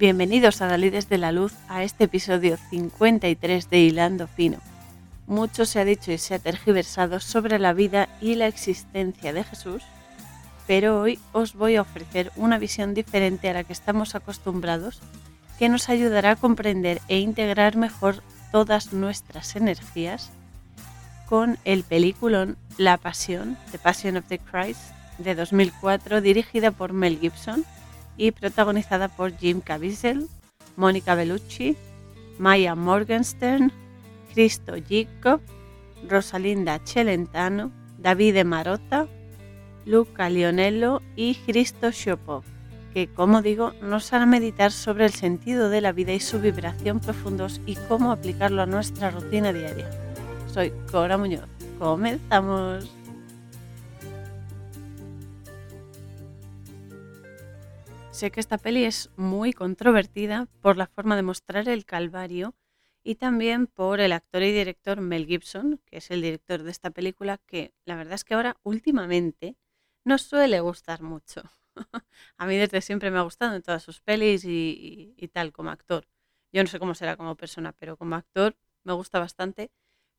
Bienvenidos a Dalí desde la Luz a este episodio 53 de Hilando Fino. Mucho se ha dicho y se ha tergiversado sobre la vida y la existencia de Jesús, pero hoy os voy a ofrecer una visión diferente a la que estamos acostumbrados que nos ayudará a comprender e integrar mejor todas nuestras energías con el peliculón La Pasión, The Passion of the Christ, de 2004, dirigida por Mel Gibson y protagonizada por Jim Caviezel, Mónica Bellucci, Maya Morgenstern, Cristo Jacob, Rosalinda Celentano, Davide Marotta, Luca Lionello y Cristo Shopov, que como digo nos hará meditar sobre el sentido de la vida y su vibración profundos y cómo aplicarlo a nuestra rutina diaria. Soy Cora Muñoz. Comenzamos. Sé que esta peli es muy controvertida por la forma de mostrar el Calvario y también por el actor y director Mel Gibson, que es el director de esta película, que la verdad es que ahora últimamente no suele gustar mucho. a mí desde siempre me ha gustado en todas sus pelis y, tal como actor. Yo no sé cómo será como persona, pero como actor me gusta bastante,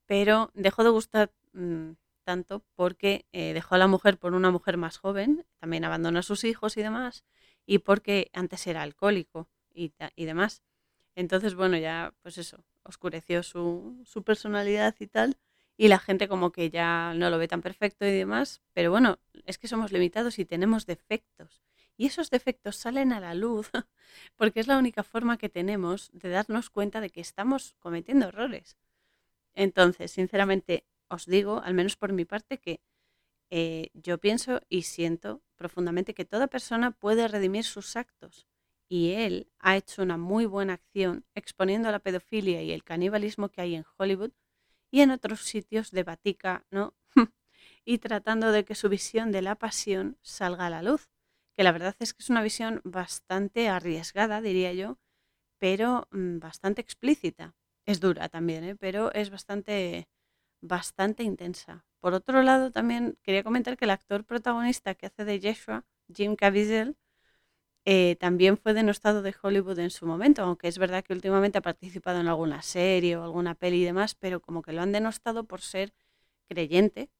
pero dejó de gustar mm, tanto porque eh, dejó a la mujer por una mujer más joven, también abandonó a sus hijos y demás, y porque antes era alcohólico y, y demás. Entonces, bueno, ya, pues eso, oscureció su, su personalidad y tal, y la gente como que ya no lo ve tan perfecto y demás, pero bueno, es que somos limitados y tenemos defectos. Y esos defectos salen a la luz porque es la única forma que tenemos de darnos cuenta de que estamos cometiendo errores. Entonces, sinceramente, os digo, al menos por mi parte, que eh, yo pienso y siento profundamente que toda persona puede redimir sus actos. Y él ha hecho una muy buena acción exponiendo la pedofilia y el canibalismo que hay en Hollywood y en otros sitios de Vatica, ¿no? y tratando de que su visión de la pasión salga a la luz, que la verdad es que es una visión bastante arriesgada, diría yo, pero mm, bastante explícita. Es dura también, ¿eh? pero es bastante, bastante intensa. Por otro lado, también quería comentar que el actor protagonista que hace de Yeshua, Jim Caviezel, eh, también fue denostado de Hollywood en su momento, aunque es verdad que últimamente ha participado en alguna serie o alguna peli y demás, pero como que lo han denostado por ser creyente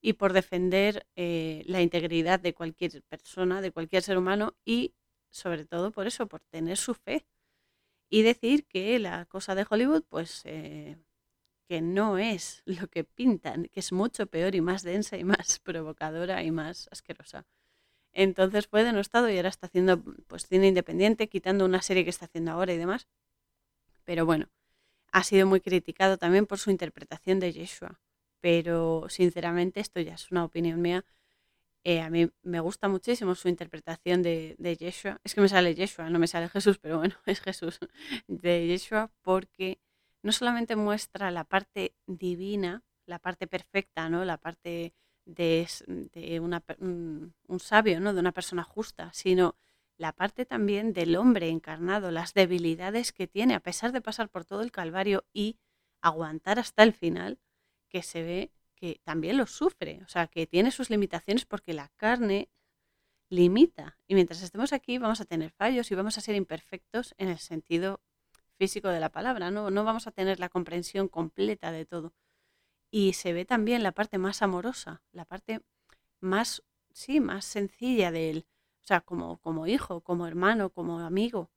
y por defender eh, la integridad de cualquier persona, de cualquier ser humano y sobre todo por eso, por tener su fe y decir que la cosa de Hollywood, pues eh, que no es lo que pintan, que es mucho peor y más densa y más provocadora y más asquerosa. Entonces fue denostado y ahora está haciendo pues cine independiente, quitando una serie que está haciendo ahora y demás. Pero bueno, ha sido muy criticado también por su interpretación de Yeshua. Pero sinceramente, esto ya es una opinión mía. Eh, a mí me gusta muchísimo su interpretación de, de Yeshua. Es que me sale Yeshua, no me sale Jesús, pero bueno, es Jesús de Yeshua porque no solamente muestra la parte divina, la parte perfecta, ¿no? La parte de, un, sabio, ¿no? de una persona justa, sino la parte también del hombre encarnado, las debilidades que tiene a pesar de pasar por todo el calvario y aguantar hasta el final, que se ve que también lo sufre, o sea, que tiene sus limitaciones porque la carne limita. Y mientras estemos aquí vamos a tener fallos y vamos a ser imperfectos en el sentido físico de la palabra, ¿no? No vamos a tener la comprensión completa de todo. Y se ve también la parte más amorosa, la parte más, sí, más sencilla de él, o sea, como, como hijo, como hermano, como amigo.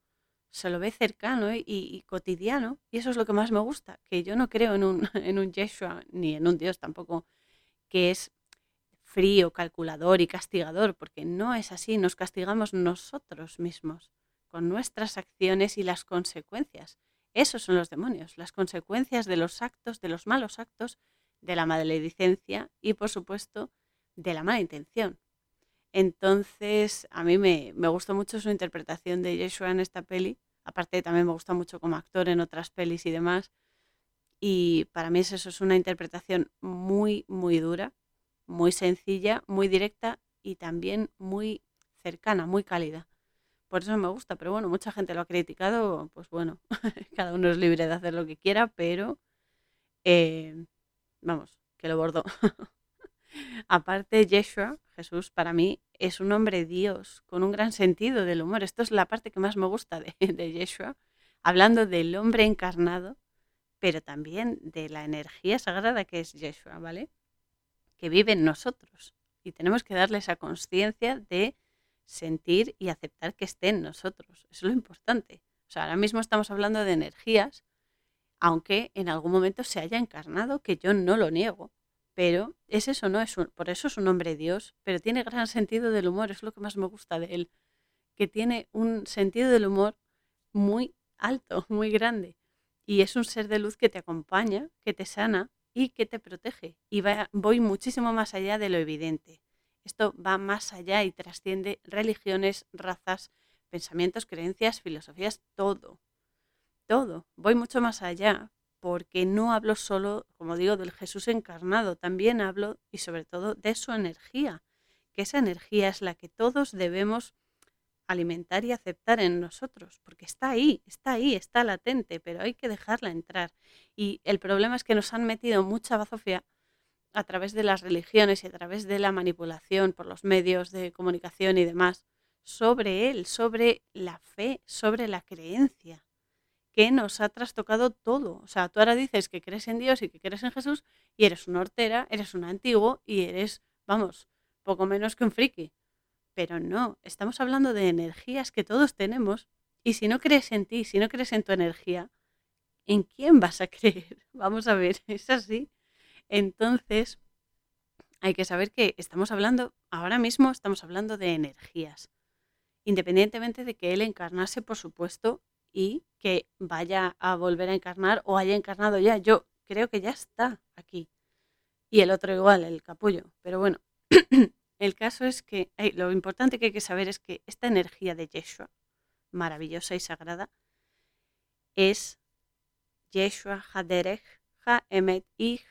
Se lo ve cercano y, cotidiano, y eso es lo que más me gusta, que yo no creo en un, en un Yeshua, ni en un Dios tampoco, que es frío, calculador y castigador, porque no es así, nos castigamos nosotros mismos con nuestras acciones y las consecuencias. Esos son los demonios, las consecuencias de los actos, de los malos actos de la maledicencia y, por supuesto, de la mala intención. Entonces, a mí me, me gustó mucho su interpretación de Yeshua en esta peli. Aparte, también me gusta mucho como actor en otras pelis y demás. Y para mí eso es una interpretación muy, muy dura, muy sencilla, muy directa y también muy cercana, muy cálida. Por eso me gusta, pero bueno, mucha gente lo ha criticado, pues bueno, cada uno es libre de hacer lo que quiera, pero eh, vamos, que lo bordó. Aparte, Yeshua, Jesús, para mí es un hombre Dios, con un gran sentido del humor. Esto es la parte que más me gusta de, de Yeshua, hablando del hombre encarnado, pero también de la energía sagrada que es Yeshua, ¿vale? Que vive en nosotros. Y tenemos que darle esa conciencia de sentir y aceptar que esté en nosotros. Es lo importante. O sea, ahora mismo estamos hablando de energías, aunque en algún momento se haya encarnado, que yo no lo niego. Pero es eso, ¿no? Es por eso es un hombre Dios, pero tiene gran sentido del humor, es lo que más me gusta de él, que tiene un sentido del humor muy alto, muy grande. Y es un ser de luz que te acompaña, que te sana y que te protege. Y voy muchísimo más allá de lo evidente. Esto va más allá y trasciende religiones, razas, pensamientos, creencias, filosofías, todo. Todo. Voy mucho más allá porque no hablo solo, como digo, del Jesús encarnado, también hablo y sobre todo de su energía, que esa energía es la que todos debemos alimentar y aceptar en nosotros, porque está ahí, está ahí, está latente, pero hay que dejarla entrar. Y el problema es que nos han metido mucha bazofia a través de las religiones y a través de la manipulación por los medios de comunicación y demás sobre él, sobre la fe, sobre la creencia que nos ha trastocado todo. O sea, tú ahora dices que crees en Dios y que crees en Jesús y eres una hortera, eres un antiguo y eres, vamos, poco menos que un friki. Pero no, estamos hablando de energías que todos tenemos y si no crees en ti, si no crees en tu energía, ¿en quién vas a creer? Vamos a ver, es así. Entonces, hay que saber que estamos hablando, ahora mismo estamos hablando de energías. Independientemente de que él encarnase, por supuesto, y que vaya a volver a encarnar o haya encarnado ya. Yo creo que ya está aquí. Y el otro igual, el capullo. Pero bueno, el caso es que lo importante que hay que saber es que esta energía de Yeshua, maravillosa y sagrada, es Yeshua Haderech, Haemet y.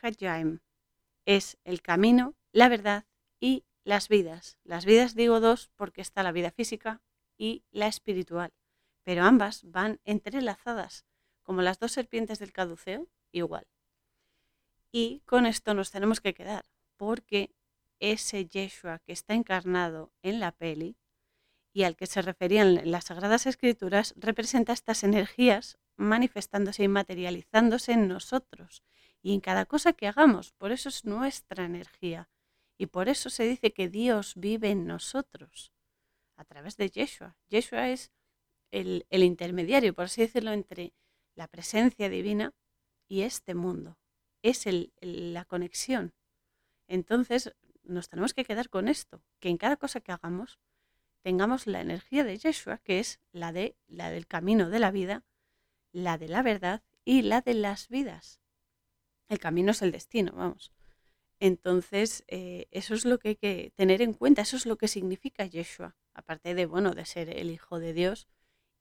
Es el camino, la verdad y las vidas. Las vidas digo dos porque está la vida física y la espiritual pero ambas van entrelazadas, como las dos serpientes del caduceo, igual. Y con esto nos tenemos que quedar, porque ese Yeshua que está encarnado en la peli y al que se referían las Sagradas Escrituras representa estas energías manifestándose y materializándose en nosotros y en cada cosa que hagamos. Por eso es nuestra energía. Y por eso se dice que Dios vive en nosotros a través de Yeshua. Yeshua es el, intermediario, por así decirlo, entre la presencia divina y este mundo. Es la conexión. Entonces, nos tenemos que quedar con esto, que en cada cosa que hagamos tengamos la energía de Yeshua, que es la, de, la del camino de la vida, la de la verdad y la de las vidas. El camino es el destino, vamos. Entonces, eh, eso es lo que hay que tener en cuenta, eso es lo que significa Yeshua, aparte de, bueno, de ser el Hijo de Dios,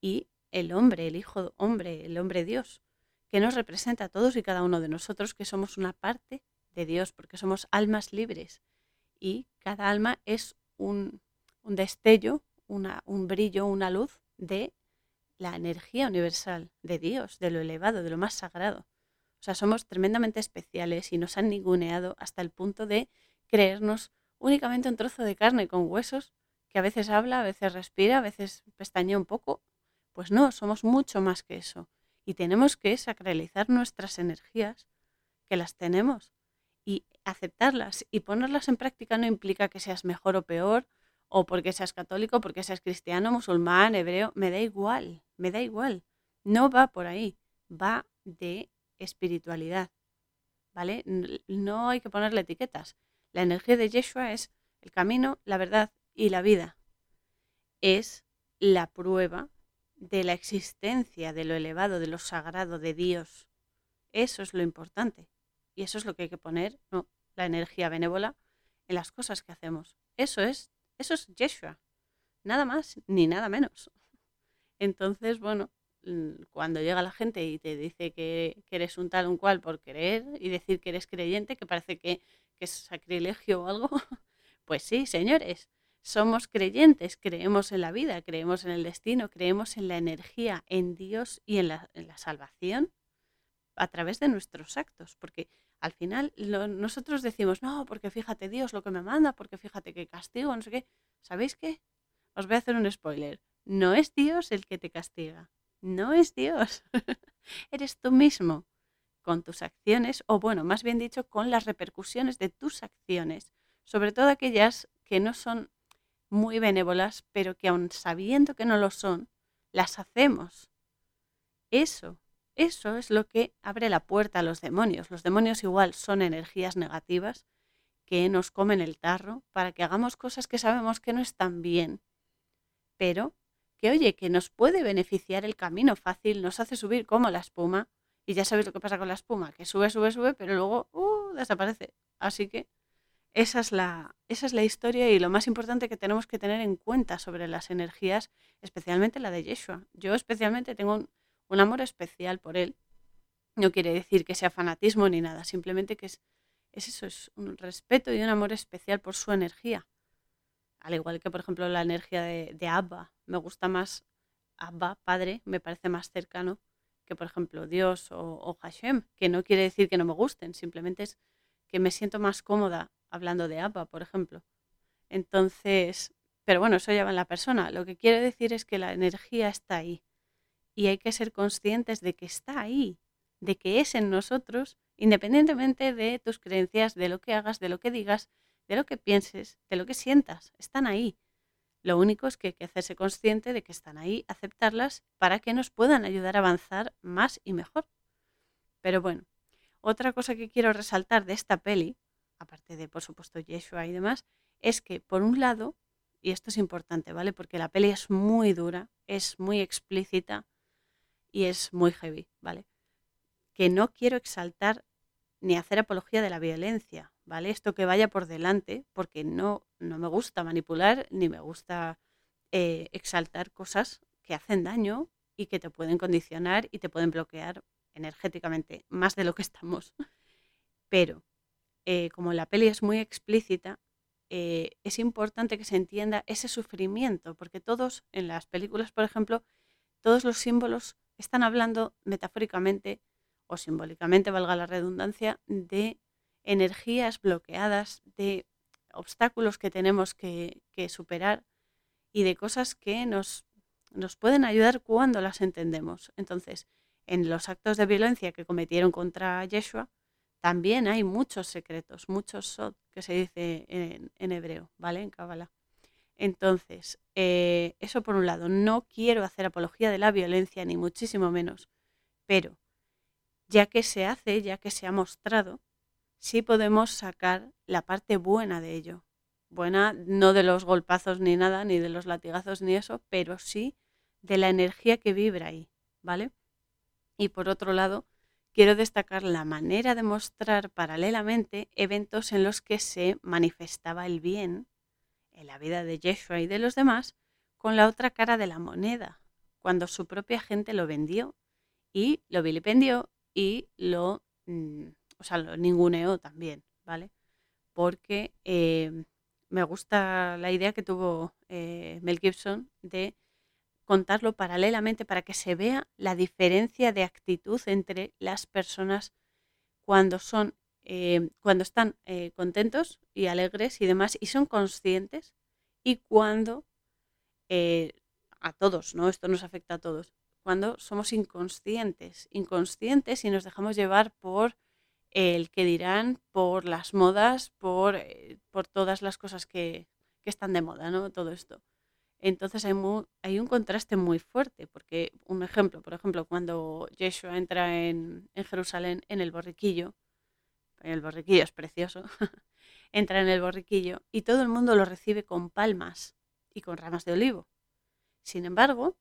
y el hombre, el Hijo hombre, el hombre Dios, que nos representa a todos y cada uno de nosotros, que somos una parte de Dios, porque somos almas libres. Y cada alma es un, destello, una, un brillo, una luz de la energía universal de Dios, de lo elevado, de lo más sagrado. O sea, somos tremendamente especiales y nos han ninguneado hasta el punto de creernos únicamente un trozo de carne con huesos que a veces habla, a veces respira, a veces pestañea un poco pues no, somos mucho más que eso. Y tenemos que sacralizar nuestras energías, que las tenemos, y aceptarlas y ponerlas en práctica no implica que seas mejor o peor, o porque seas católico, porque seas cristiano, musulmán, hebreo, me da igual, me da igual. No va por ahí, va de espiritualidad, ¿vale? No hay que ponerle etiquetas. La energía de Yeshua es el camino, la verdad y la vida. Es la prueba de la existencia, de lo elevado, de lo sagrado, de Dios. Eso es lo importante. Y eso es lo que hay que poner, no, la energía benévola en las cosas que hacemos. Eso es, eso es Yeshua. Nada más ni nada menos. Entonces, bueno, cuando llega la gente y te dice que, eres un tal un cual por creer y decir que eres creyente, que parece que, que es sacrilegio o algo, pues sí, señores, somos creyentes, creemos en la vida, creemos en el destino, creemos en la energía, en Dios y en la, salvación a través de nuestros actos, porque Al final nosotros decimos, no, porque fíjate Dios lo que me manda, porque fíjate que castigo, no sé qué. ¿Sabéis qué? Os voy a hacer un spoiler. No es Dios el que te castiga. No es Dios. Eres tú mismo con tus acciones, o bueno, más bien dicho, con las repercusiones de tus acciones, sobre todo aquellas que no son muy benévolas, pero que aun sabiendo que no lo son, las hacemos. Eso, eso es lo que abre la puerta a los demonios. Los demonios igual son energías negativas que nos comen el tarro para que hagamos cosas que sabemos que no están bien, pero que oye, que nos puede beneficiar el camino fácil, nos hace subir como la espuma, y ya sabéis lo que pasa con la espuma, que sube, sube, sube, pero luego uh, desaparece. Así que esa es, la, esa es la historia y lo más importante que tenemos que tener en cuenta sobre las energías, especialmente la de Yeshua. Yo especialmente tengo un, un amor especial por él. No quiere decir que sea fanatismo ni nada, simplemente que es, es eso, es un respeto y un amor especial por su energía. Al igual que, por ejemplo, la energía de, Abba. Me gusta más Abba, padre, me parece más cercano que, por ejemplo, Dios o, o Hashem, que no quiere decir que no me gusten, simplemente es que me siento más cómoda hablando de Abba, por ejemplo. Entonces, pero bueno, eso ya va en la persona. Lo que quiero decir es que la energía está ahí y hay que ser conscientes de que está ahí, de que es en nosotros, independientemente de tus creencias, de lo que hagas, de lo que digas, de lo que pienses, de lo que sientas, están ahí. Lo único es que hay que hacerse consciente de que están ahí, aceptarlas para que nos puedan ayudar a avanzar más y mejor. Pero bueno, otra cosa que quiero resaltar de esta peli, aparte de por supuesto Yeshua y demás, es que por un lado, y esto es importante, ¿vale? Porque la peli es muy dura, es muy explícita y es muy heavy, ¿vale? Que no quiero exaltar ni hacer apología de la violencia, ¿vale? Esto que vaya por delante, porque no, no me gusta manipular ni me gusta eh, exaltar cosas que hacen daño y que te pueden condicionar y te pueden bloquear energéticamente más de lo que estamos. Pero eh, como la peli es muy explícita, eh, es importante que se entienda ese sufrimiento, porque todos en las películas, por ejemplo, todos los símbolos están hablando metafóricamente o simbólicamente, valga la redundancia, de energías bloqueadas, de obstáculos que tenemos que, superar y de cosas que nos, nos pueden ayudar cuando las entendemos. Entonces, en los actos de violencia que cometieron contra Yeshua, también hay muchos secretos, muchos sod, que se dice en, hebreo, ¿vale? En Kabbalah. Entonces, eh, eso por un lado, no quiero hacer apología de la violencia, ni muchísimo menos, pero ya que se hace, ya que se ha mostrado, sí podemos sacar la parte buena de ello. Buena no de los golpazos ni nada, ni de los latigazos ni eso, pero sí de la energía que vibra ahí, ¿vale? Y por otro lado, quiero destacar la manera de mostrar paralelamente eventos en los que se manifestaba el bien en la vida de Yeshua y de los demás con la otra cara de la moneda, cuando su propia gente lo vendió y lo vilipendió y lo, mm, o sea, lo ninguneó también, ¿vale? Porque eh, me gusta la idea que tuvo eh, Mel Gibson de contarlo paralelamente para que se vea la diferencia de actitud entre las personas cuando son eh, cuando están eh, contentos y alegres y demás y son conscientes y cuando eh, a todos, ¿no? Esto nos afecta a todos. Cuando somos inconscientes, inconscientes y nos dejamos llevar por el que dirán, por las modas, por, por todas las cosas que, que están de moda, ¿no? Todo esto. Entonces hay, hay, un contraste muy fuerte, porque un ejemplo, por ejemplo, cuando Yeshua entra en, Jerusalén en el borriquillo, el borriquillo es precioso, entra en el borriquillo y todo el mundo lo recibe con palmas y con ramas de olivo. Sin embargo,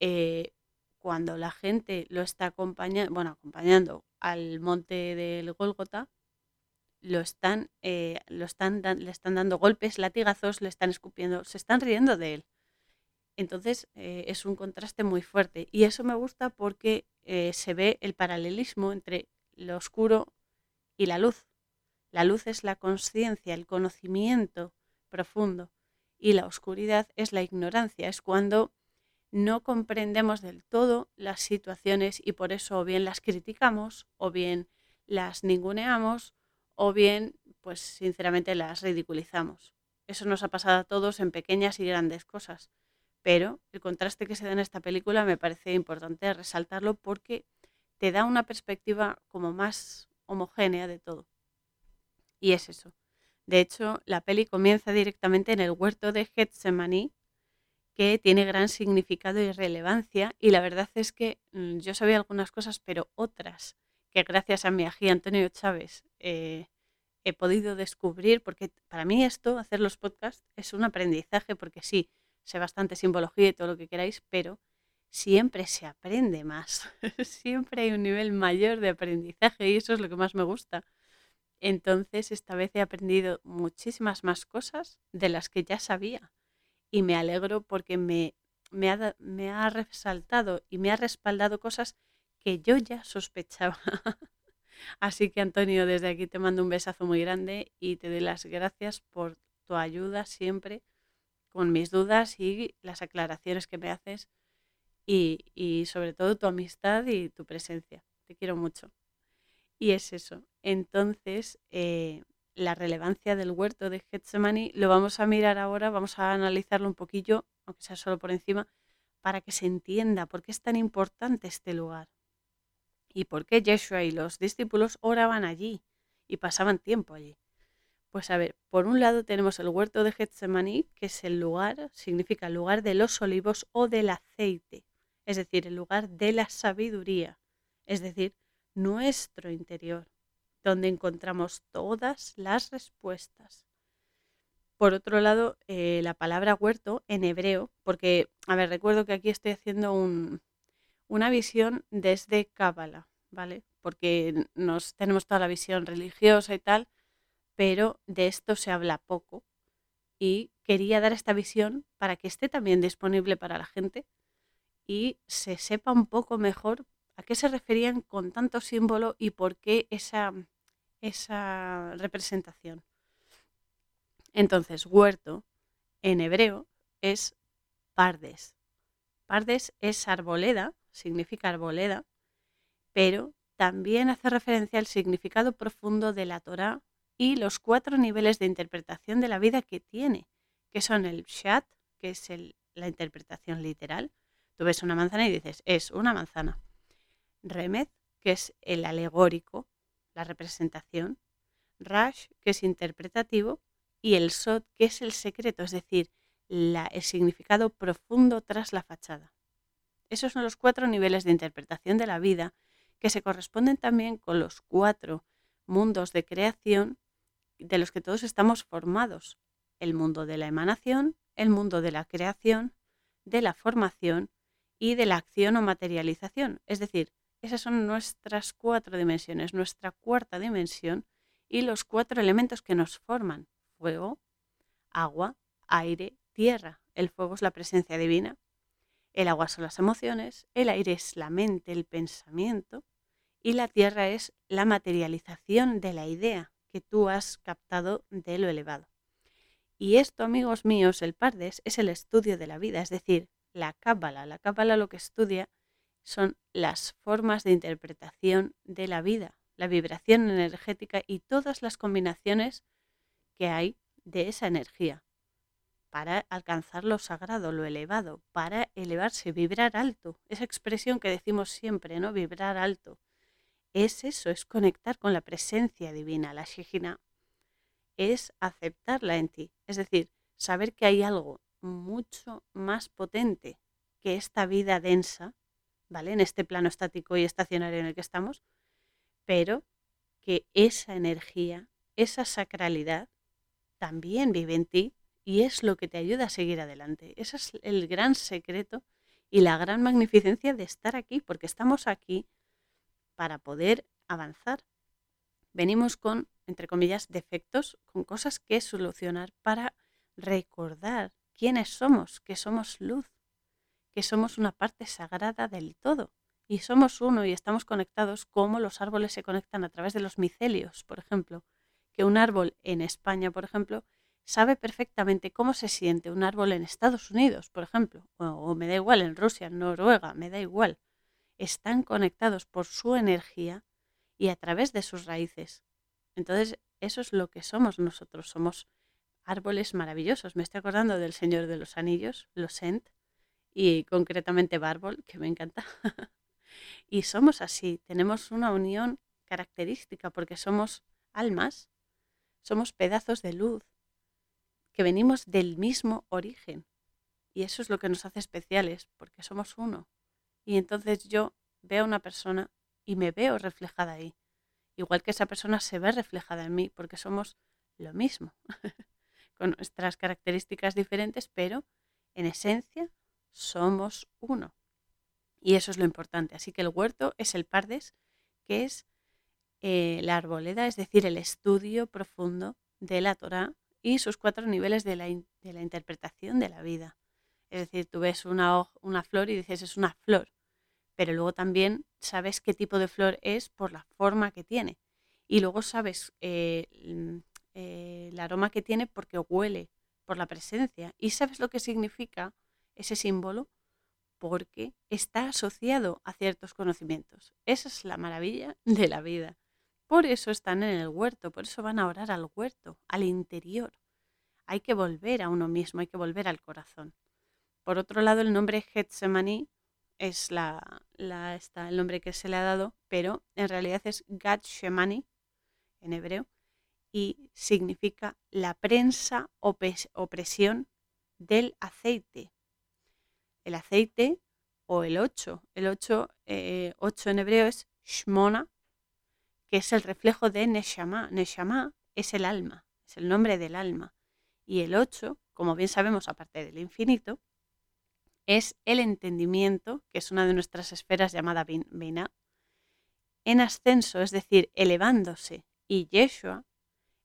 eh, cuando la gente lo está acompañando, bueno, acompañando al monte del Gólgota, lo están, eh, lo están le están dando golpes, latigazos, le están escupiendo, se están riendo de él. Entonces eh, es un contraste muy fuerte y eso me gusta porque se ve el paralelismo entre lo oscuro y la luz. La luz es la conciencia, el conocimiento profundo y la oscuridad es la ignorancia, es cuando no comprendemos del todo las situaciones y por eso o bien las criticamos o bien las ninguneamos o bien, pues sinceramente las ridiculizamos. Eso nos ha pasado a todos en pequeñas y grandes cosas. Pero el contraste que se da en esta película me parece importante resaltarlo porque te da una perspectiva como más homogénea de todo. Y es eso. De hecho, la peli comienza directamente en el huerto de Getsemaní, que tiene gran significado y relevancia. Y la verdad es que mm, yo sabía algunas cosas, pero otras que gracias a mi ají Antonio Chávez eh, he podido descubrir, porque para mí esto, hacer los podcasts, es un aprendizaje, porque sí, sé bastante simbología y todo lo que queráis, pero siempre se aprende más, siempre hay un nivel mayor de aprendizaje y eso es lo que más me gusta. Entonces, esta vez he aprendido muchísimas más cosas de las que ya sabía y me alegro porque me, me, ha, me ha resaltado y me ha respaldado cosas que yo ya sospechaba. Así que Antonio, desde aquí te mando un besazo muy grande y te doy las gracias por tu ayuda siempre con mis dudas y las aclaraciones que me haces y, sobre todo tu amistad y tu presencia. Te quiero mucho. Y es eso. Entonces, eh, la relevancia del huerto de Getsemaní lo vamos a mirar ahora, vamos a analizarlo un poquillo, aunque sea solo por encima, para que se entienda por qué es tan importante este lugar y por qué Yeshua y los discípulos oraban allí y pasaban tiempo allí. Pues a ver, por un lado tenemos el huerto de Getsemaní, que es el lugar, significa lugar de los olivos o del aceite, es decir, el lugar de la sabiduría, es decir, nuestro interior, donde encontramos todas las respuestas. Por otro lado, eh, la palabra huerto en hebreo, porque, a ver, recuerdo que aquí estoy haciendo un, una visión desde Cábala, ¿vale? Porque nos tenemos toda la visión religiosa y tal, pero de esto se habla poco y quería dar esta visión para que esté también disponible para la gente y se sepa un poco mejor a qué se referían con tanto símbolo y por qué esa, esa representación. Entonces, huerto en hebreo es pardes. Pardes es arboleda significa arboleda, pero también hace referencia al significado profundo de la Torá y los cuatro niveles de interpretación de la vida que tiene, que son el Pshat, que es la interpretación literal. Tú ves una manzana y dices, es una manzana. Remed, que es el alegórico, la representación. Rash, que es interpretativo. Y el Sod, que es el secreto, es decir, el significado profundo tras la fachada. Esos son los cuatro niveles de interpretación de la vida que se corresponden también con los cuatro mundos de creación de los que todos estamos formados. El mundo de la emanación, el mundo de la creación, de la formación y de la acción o materialización. Es decir, esas son nuestras cuatro dimensiones, nuestra cuarta dimensión y los cuatro elementos que nos forman. Fuego, agua, aire, tierra. El fuego es la presencia divina, el agua son las emociones, el aire es la mente, el pensamiento y la tierra es la materialización de la idea que tú has captado de lo elevado. Y esto, amigos míos, el Pardes es el estudio de la vida, es decir, la cábala. La cábala lo que estudia son las formas de interpretación de la vida, la vibración energética y todas las combinaciones que hay de esa energía para alcanzar lo sagrado, lo elevado, para elevarse, vibrar alto. Esa expresión que decimos siempre, ¿no? Vibrar alto. Es eso, es conectar con la presencia divina, la Shejina. Es aceptarla en ti. Es decir, saber que hay algo mucho más potente que esta vida densa, ¿vale? En este plano estático y estacionario en el que estamos, pero que esa energía, esa sacralidad, también vive en ti y es lo que te ayuda a seguir adelante. Ese es el gran secreto y la gran magnificencia de estar aquí, porque estamos aquí para poder avanzar. Venimos con, entre comillas, defectos, con cosas que solucionar para recordar quiénes somos, que somos luz, que somos una parte sagrada del todo. Y somos uno y estamos conectados como los árboles se conectan a través de los micelios, por ejemplo. Que un árbol en España, por ejemplo, sabe perfectamente cómo se siente un árbol en Estados Unidos, por ejemplo, o, me da igual en Rusia, en Noruega, me da igual. Están conectados por su energía y a través de sus raíces. Entonces, eso es lo que somos nosotros. Somos árboles maravillosos. Me estoy acordando del Señor de los Anillos, los Ent, y concretamente Bárbol, que me encanta. y somos así, tenemos una unión característica porque somos almas, somos pedazos de luz que venimos del mismo origen. Y eso es lo que nos hace especiales, porque somos uno. Y entonces yo veo a una persona y me veo reflejada ahí. Igual que esa persona se ve reflejada en mí, porque somos lo mismo, con nuestras características diferentes, pero en esencia somos uno. Y eso es lo importante. Así que el huerto es el pardes, que es eh, la arboleda, es decir, el estudio profundo de la Torah y sus cuatro niveles de la, de la interpretación de la vida. Es decir, tú ves una, una flor y dices es una flor, pero luego también sabes qué tipo de flor es por la forma que tiene. Y luego sabes eh, eh, el aroma que tiene porque huele, por la presencia. Y sabes lo que significa ese símbolo porque está asociado a ciertos conocimientos. Esa es la maravilla de la vida. Por eso están en el huerto, por eso van a orar al huerto, al interior. Hay que volver a uno mismo, hay que volver al corazón. Por otro lado, el nombre Getsemaní es la, está el nombre que se le ha dado, pero en realidad es Gad Shemani en hebreo y significa la prensa o presión del aceite el aceite o el 8. El 8, eh, en hebreo es Shmona, que es el reflejo de Neshama. Neshama es el alma, es el nombre del alma. Y el 8, como bien sabemos, aparte del infinito, es el entendimiento, que es una de nuestras esferas llamada Binah, en ascenso, es decir, elevándose. Y Yeshua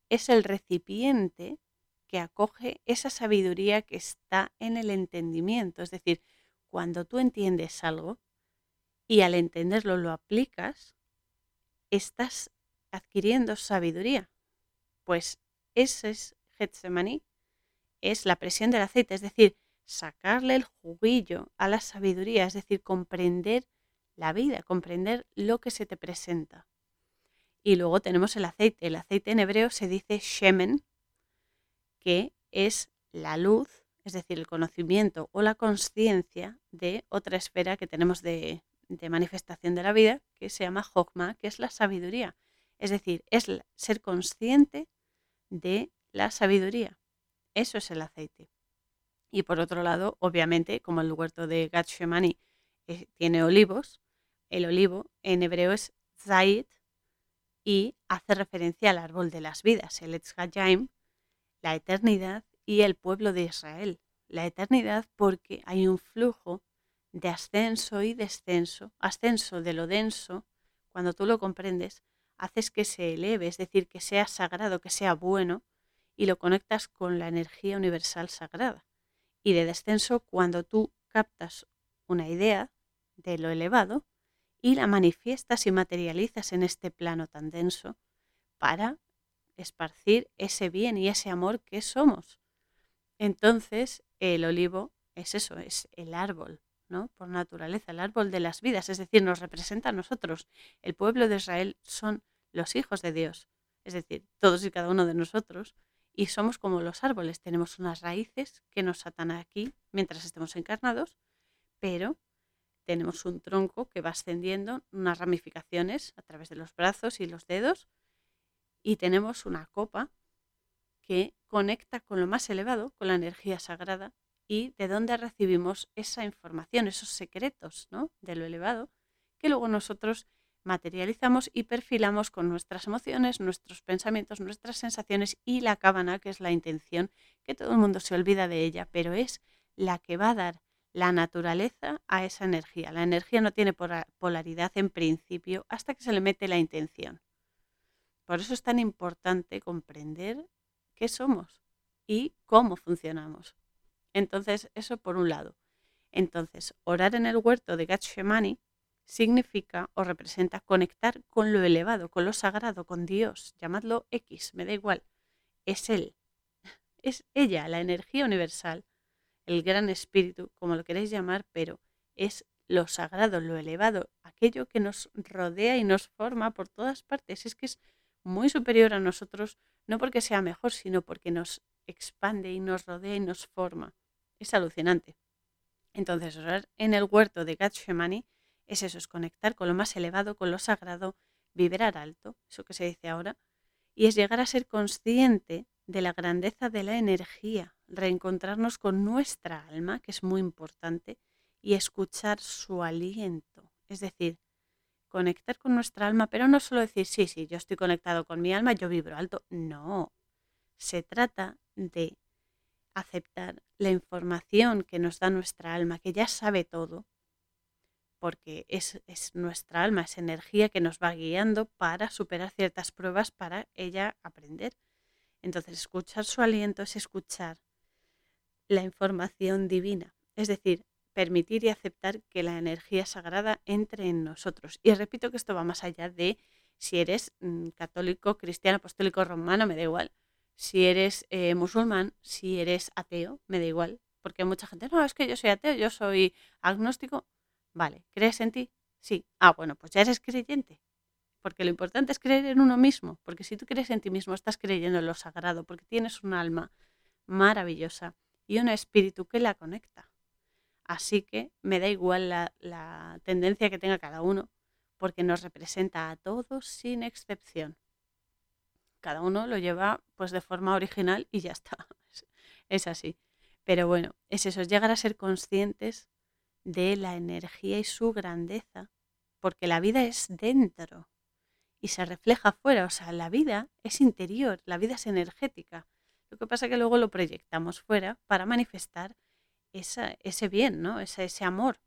es el recipiente que acoge esa sabiduría que está en el entendimiento. Es decir, cuando tú entiendes algo y al entenderlo lo aplicas, estás adquiriendo sabiduría. Pues ese es Getsemaní, es la presión del aceite, es decir, sacarle el juguillo a la sabiduría, es decir, comprender la vida, comprender lo que se te presenta. Y luego tenemos el aceite. El aceite en hebreo se dice shemen, que es la luz, es decir, el conocimiento o la conciencia de otra esfera que tenemos de, manifestación de la vida, que se llama Hokma, que es la sabiduría. Es decir, es ser consciente de la sabiduría. Eso es el aceite. Y por otro lado, obviamente, como el huerto de Gatshemani eh, tiene olivos, el olivo en hebreo es Zayit y hace referencia al árbol de las vidas, el Etz la eternidad y el pueblo de Israel. La eternidad porque hay un flujo de ascenso y descenso, ascenso de lo denso, cuando tú lo comprendes, haces que se eleve, es decir, que sea sagrado, que sea bueno, y lo conectas con la energía universal sagrada. Y de descenso cuando tú captas una idea de lo elevado y la manifiestas y materializas en este plano tan denso para esparcir ese bien y ese amor que somos. Entonces, el olivo es eso, es el árbol, ¿no? Por naturaleza, el árbol de las vidas, es decir, nos representa a nosotros. El pueblo de Israel son los hijos de Dios, es decir, todos y cada uno de nosotros, y somos como los árboles, tenemos unas raíces que nos atan aquí mientras estemos encarnados, pero tenemos un tronco que va ascendiendo, unas ramificaciones a través de los brazos y los dedos, y tenemos una copa que conecta con lo más elevado, con la energía sagrada, y de dónde recibimos esa información, esos secretos ¿no? de lo elevado, que luego nosotros materializamos y perfilamos con nuestras emociones, nuestros pensamientos, nuestras sensaciones y la cábana, que es la intención, que todo el mundo se olvida de ella, pero es la que va a dar la naturaleza a esa energía. La energía no tiene polaridad en principio hasta que se le mete la intención. Por eso es tan importante comprender qué somos y cómo funcionamos. Entonces, eso por un lado. Entonces, orar en el huerto de Gatshemani significa o representa conectar con lo elevado, con lo sagrado, con Dios. Llamadlo X, me da igual. Es Él. Es ella, la energía universal, el gran espíritu, como lo queréis llamar, pero es lo sagrado, lo elevado, aquello que nos rodea y nos forma por todas partes. Es que es muy superior a nosotros, no porque sea mejor, sino porque nos expande y nos rodea y nos forma. Es alucinante. Entonces, orar en el huerto de Gatshemani es eso, es conectar con lo más elevado, con lo sagrado, vibrar alto, eso que se dice ahora, y es llegar a ser consciente de la grandeza de la energía, reencontrarnos con nuestra alma, que es muy importante, y escuchar su aliento. Es decir, conectar con nuestra alma, pero no solo decir, sí, sí, yo estoy conectado con mi alma, yo vibro alto. No, se trata de aceptar la información que nos da nuestra alma, que ya sabe todo, porque es, nuestra alma, es energía que nos va guiando para superar ciertas pruebas para ella aprender. Entonces, escuchar su aliento es escuchar la información divina, es decir, permitir y aceptar que la energía sagrada entre en nosotros. Y repito que esto va más allá de si eres mm, católico, cristiano, apostólico, romano, me da igual si eres eh, musulmán, si eres ateo, me da igual. Porque mucha gente, no, es que yo soy ateo, yo soy agnóstico. Vale, ¿crees en ti? Sí. Ah, bueno, pues ya eres creyente. Porque lo importante es creer en uno mismo. Porque si tú crees en ti mismo, estás creyendo en lo sagrado. Porque tienes un alma maravillosa y un espíritu que la conecta. Así que me da igual la, tendencia que tenga cada uno, porque nos representa a todos sin excepción cada uno lo lleva pues de forma original y ya está. Es así. Pero bueno, es eso, es llegar a ser conscientes de la energía y su grandeza, porque la vida es dentro y se refleja afuera, o sea, la vida es interior, la vida es energética. Lo que pasa es que luego lo proyectamos fuera para manifestar ese bien, ¿no? Ese, ese amor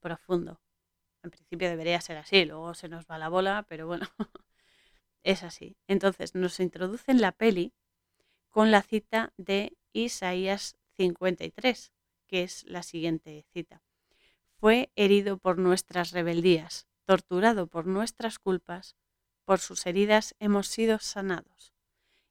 profundo. En principio debería ser así, luego se nos va la bola, pero bueno, Es así. Entonces nos introduce en la peli con la cita de Isaías 53, que es la siguiente cita. Fue herido por nuestras rebeldías, torturado por nuestras culpas, por sus heridas hemos sido sanados.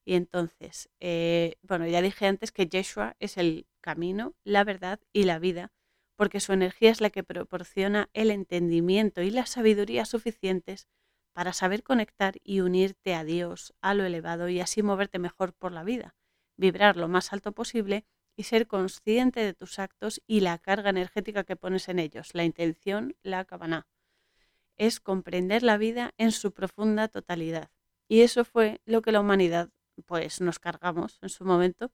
Y entonces, eh, bueno, ya dije antes que Yeshua es el camino, la verdad y la vida, porque su energía es la que proporciona el entendimiento y la sabiduría suficientes para saber conectar y unirte a Dios, a lo elevado y así moverte mejor por la vida, vibrar lo más alto posible y ser consciente de tus actos y la carga energética que pones en ellos, la intención, la cabana. Es comprender la vida en su profunda totalidad. Y eso fue lo que la humanidad pues nos cargamos en su momento,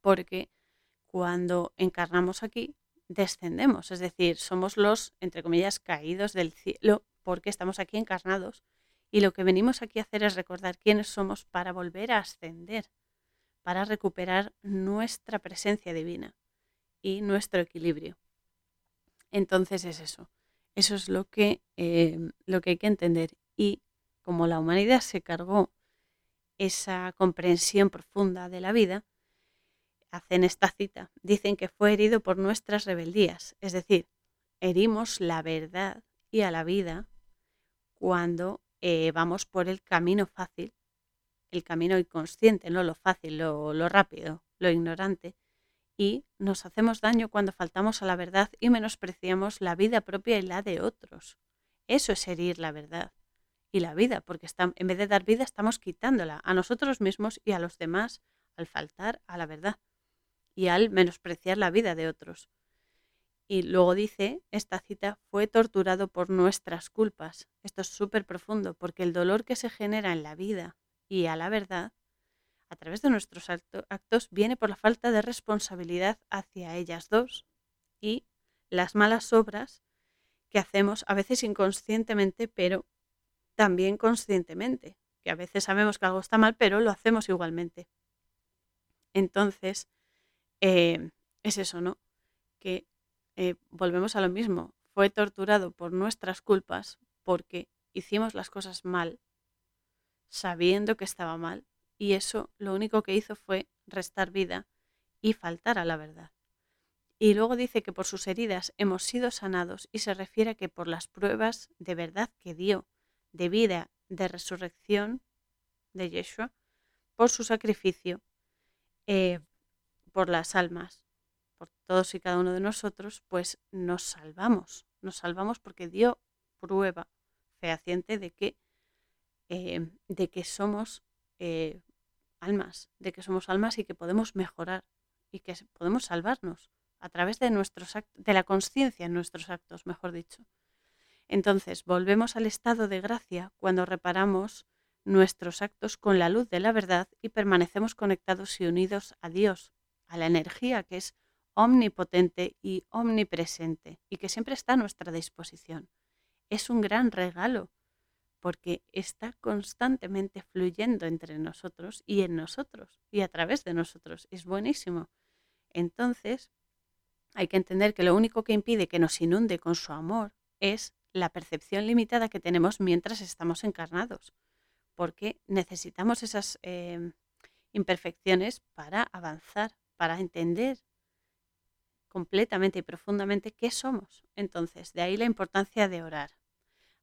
porque cuando encarnamos aquí descendemos, es decir, somos los, entre comillas, caídos del cielo porque estamos aquí encarnados y lo que venimos aquí a hacer es recordar quiénes somos para volver a ascender, para recuperar nuestra presencia divina y nuestro equilibrio. Entonces es eso, eso es lo que, eh, lo que hay que entender. Y como la humanidad se cargó esa comprensión profunda de la vida, hacen esta cita, dicen que fue herido por nuestras rebeldías, es decir, herimos la verdad y a la vida cuando eh, vamos por el camino fácil, el camino inconsciente, no lo fácil, lo, lo rápido, lo ignorante, y nos hacemos daño cuando faltamos a la verdad y menospreciamos la vida propia y la de otros. Eso es herir la verdad y la vida, porque en vez de dar vida estamos quitándola a nosotros mismos y a los demás al faltar a la verdad y al menospreciar la vida de otros. Y luego dice, esta cita, fue torturado por nuestras culpas. Esto es súper profundo, porque el dolor que se genera en la vida y a la verdad, a través de nuestros actos, viene por la falta de responsabilidad hacia ellas dos y las malas obras que hacemos a veces inconscientemente, pero también conscientemente, que a veces sabemos que algo está mal, pero lo hacemos igualmente. Entonces, eh, es eso, ¿no? Que eh, volvemos a lo mismo, fue torturado por nuestras culpas porque hicimos las cosas mal, sabiendo que estaba mal, y eso lo único que hizo fue restar vida y faltar a la verdad. Y luego dice que por sus heridas hemos sido sanados y se refiere a que por las pruebas de verdad que dio, de vida, de resurrección de Yeshua, por su sacrificio, eh, por las almas, por todos y cada uno de nosotros, pues nos salvamos. Nos salvamos porque dio prueba fehaciente de que, eh, de que somos eh, almas, de que somos almas y que podemos mejorar y que podemos salvarnos a través de nuestros de la conciencia en nuestros actos, mejor dicho. Entonces, volvemos al estado de gracia cuando reparamos nuestros actos con la luz de la verdad y permanecemos conectados y unidos a Dios, a la energía que es omnipotente y omnipresente y que siempre está a nuestra disposición. Es un gran regalo porque está constantemente fluyendo entre nosotros y en nosotros y a través de nosotros. Es buenísimo. Entonces, hay que entender que lo único que impide que nos inunde con su amor es la percepción limitada que tenemos mientras estamos encarnados, porque necesitamos esas em, imperfecciones para avanzar, para entender completamente y profundamente qué somos. Entonces, de ahí la importancia de orar.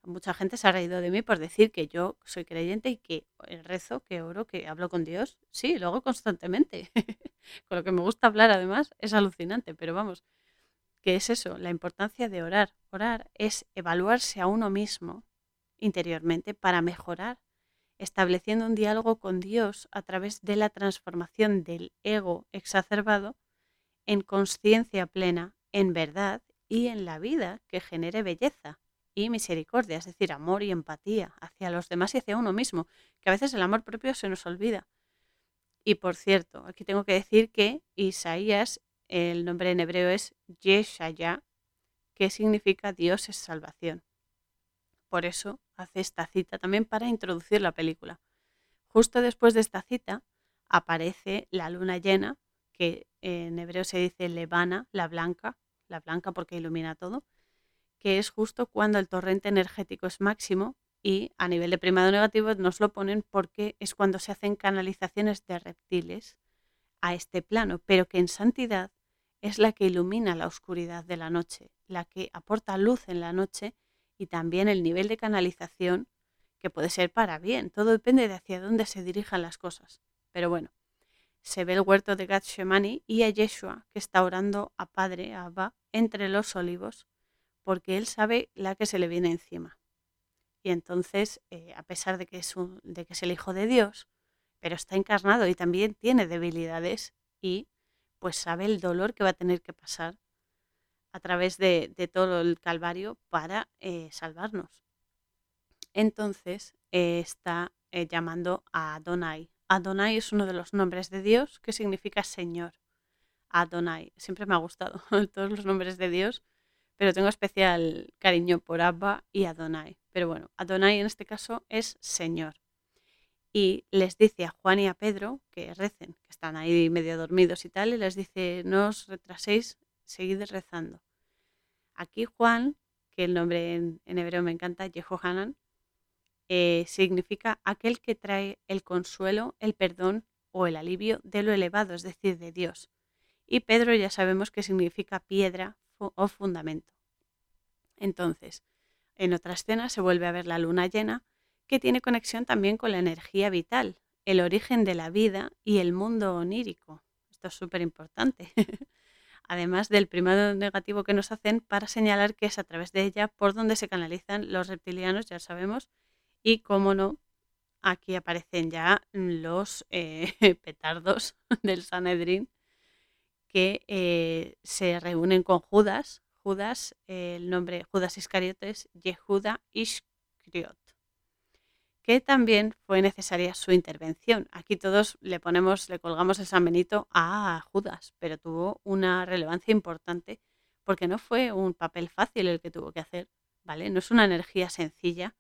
Mucha gente se ha reído de mí por decir que yo soy creyente y que rezo, que oro, que hablo con Dios. Sí, lo hago constantemente. con lo que me gusta hablar además es alucinante, pero vamos, ¿qué es eso? La importancia de orar. Es evaluarse a uno mismo interiormente para mejorar, estableciendo un diálogo con Dios a través de la transformación del ego exacerbado en conciencia plena, en verdad y en la vida que genere belleza y misericordia, es decir, amor y empatía hacia los demás y hacia uno mismo, que a veces el amor propio se nos olvida. Y por cierto, aquí tengo que decir que Isaías, el nombre en hebreo es Yeshaya, que significa Dios es salvación. Por eso hace esta cita también para introducir la película. Justo después de esta cita aparece la luna llena, que en hebreo se dice levana, la blanca, la blanca porque ilumina todo, que es justo cuando el torrente energético es máximo y a nivel de primado negativo nos lo ponen porque es cuando se hacen canalizaciones de reptiles a este plano, pero que en santidad es la que ilumina la oscuridad de la noche, la que aporta luz en la noche y también el nivel de canalización que puede ser para bien. Todo depende de hacia dónde se dirijan las cosas. Pero bueno, se ve el huerto de Gatshemani y a Yeshua que está orando a Padre, a Abba, entre los olivos porque él sabe la que se le viene encima. Y entonces, eh, a pesar de que, es de que es el Hijo de Dios, pero está encarnado y también tiene debilidades y pues sabe el dolor que va a tener que pasar a través de, todo el Calvario para eh, salvarnos. Entonces eh, está llamando a Adonai. Adonai es uno de los nombres de Dios que significa Señor. Adonai. Siempre me ha gustado todos los nombres de Dios pero tengo especial cariño por Abba y Adonai. Pero bueno, Adonai en este caso es Señor. Y les dice a Juan y a Pedro que recen, que están ahí medio dormidos y tal, y les dice, no os retraséis, seguid rezando. Aquí Juan, que el nombre en, hebreo me encanta, Jehohanan, eh, significa aquel que trae el consuelo, el perdón o el alivio de lo elevado, es decir, de Dios. Y Pedro ya sabemos que significa piedra, o fundamento. Entonces, en otra escena se vuelve a ver la luna llena, que tiene conexión también con la energía vital, el origen de la vida y el mundo onírico. Esto es súper importante. Además del primado negativo que nos hacen para señalar que es a través de ella por donde se canalizan los reptilianos, ya sabemos, y cómo no, aquí aparecen ya los eh, petardos del Sanedrín que eh, se reúnen con Judas. Judas, el nombre Judas Iscariotes, Yehuda Iscariot, que también fue necesaria su intervención. Aquí todos le ponemos, le colgamos el San Benito a Judas, pero tuvo una relevancia importante porque no fue un papel fácil el que tuvo que hacer, ¿vale? No es una energía sencilla,